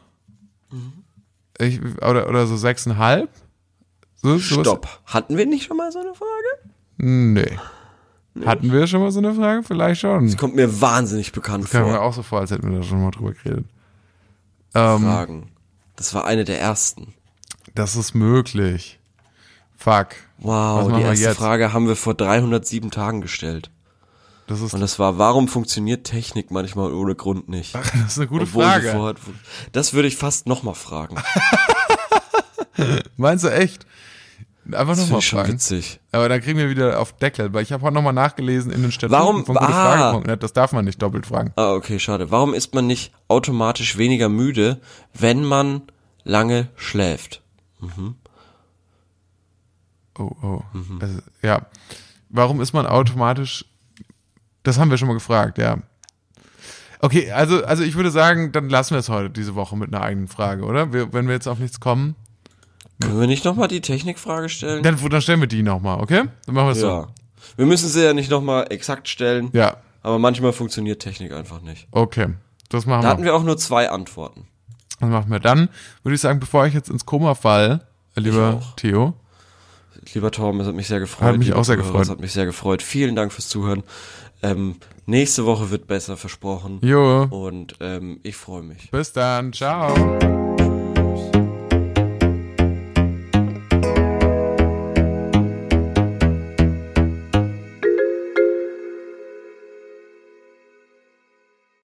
Ich, oder, oder so sechseinhalb. So,
Stopp. Hatten wir nicht schon mal so eine Frage?
Nee. Hatten wir schon mal so eine Frage? Vielleicht schon.
Das kommt mir wahnsinnig bekannt
Kam mir
vor.
auch so vor, als hätten wir da schon mal drüber geredet. Ähm,
Fragen. Das war eine der ersten.
Das ist möglich. Fuck.
Wow, die erste? Frage haben wir vor 307 Tagen gestellt.
Das ist,
Und das war, warum funktioniert Technik manchmal ohne Grund nicht?
das ist eine gute
Obwohl
Frage.
vorhat- das würde ich fast nochmal fragen. [LAUGHS]
Meinst du echt? Einfach nochmal
ich schon
fragen.
witzig.
Aber dann kriegen wir wieder auf Deckel, weil ich habe heute nochmal nachgelesen in den Statuten
Warum-
von gute
Ah.
Frage.net. Das darf man nicht doppelt fragen.
Ah, okay, schade. Warum ist man nicht automatisch weniger müde, wenn man lange schläft?
Oh, oh.
Mhm.
Also, ja. Warum ist man automatisch. Das haben wir schon mal gefragt, ja. Okay, also, also ich würde sagen, dann lassen wir es heute diese Woche mit einer eigenen Frage, oder? Wir, wenn wir jetzt auf nichts kommen,
Können wir nicht nochmal die Technikfrage stellen?
dann, dann stellen wir die nochmal, okay? Dann machen wir es
ja. Wir müssen sie ja nicht nochmal exakt stellen,
so. Ja,
aber manchmal funktioniert Technik einfach nicht.
okay. Das machen
Da
wir.
hatten wir auch nur zwei Antworten.
Das machen wir dann. Würde ich sagen, bevor ich jetzt ins Koma fall, äh, lieber. Theo,
Lieber Torben, es hat mich sehr gefreut.
Hat mich auch sehr
Zuhörer,
gefreut.
Es hat mich sehr gefreut. Vielen Dank fürs Zuhören. Ähm, nächste Woche wird besser versprochen.
jo,
Und ähm, ich freue mich.
bis dann, ciao.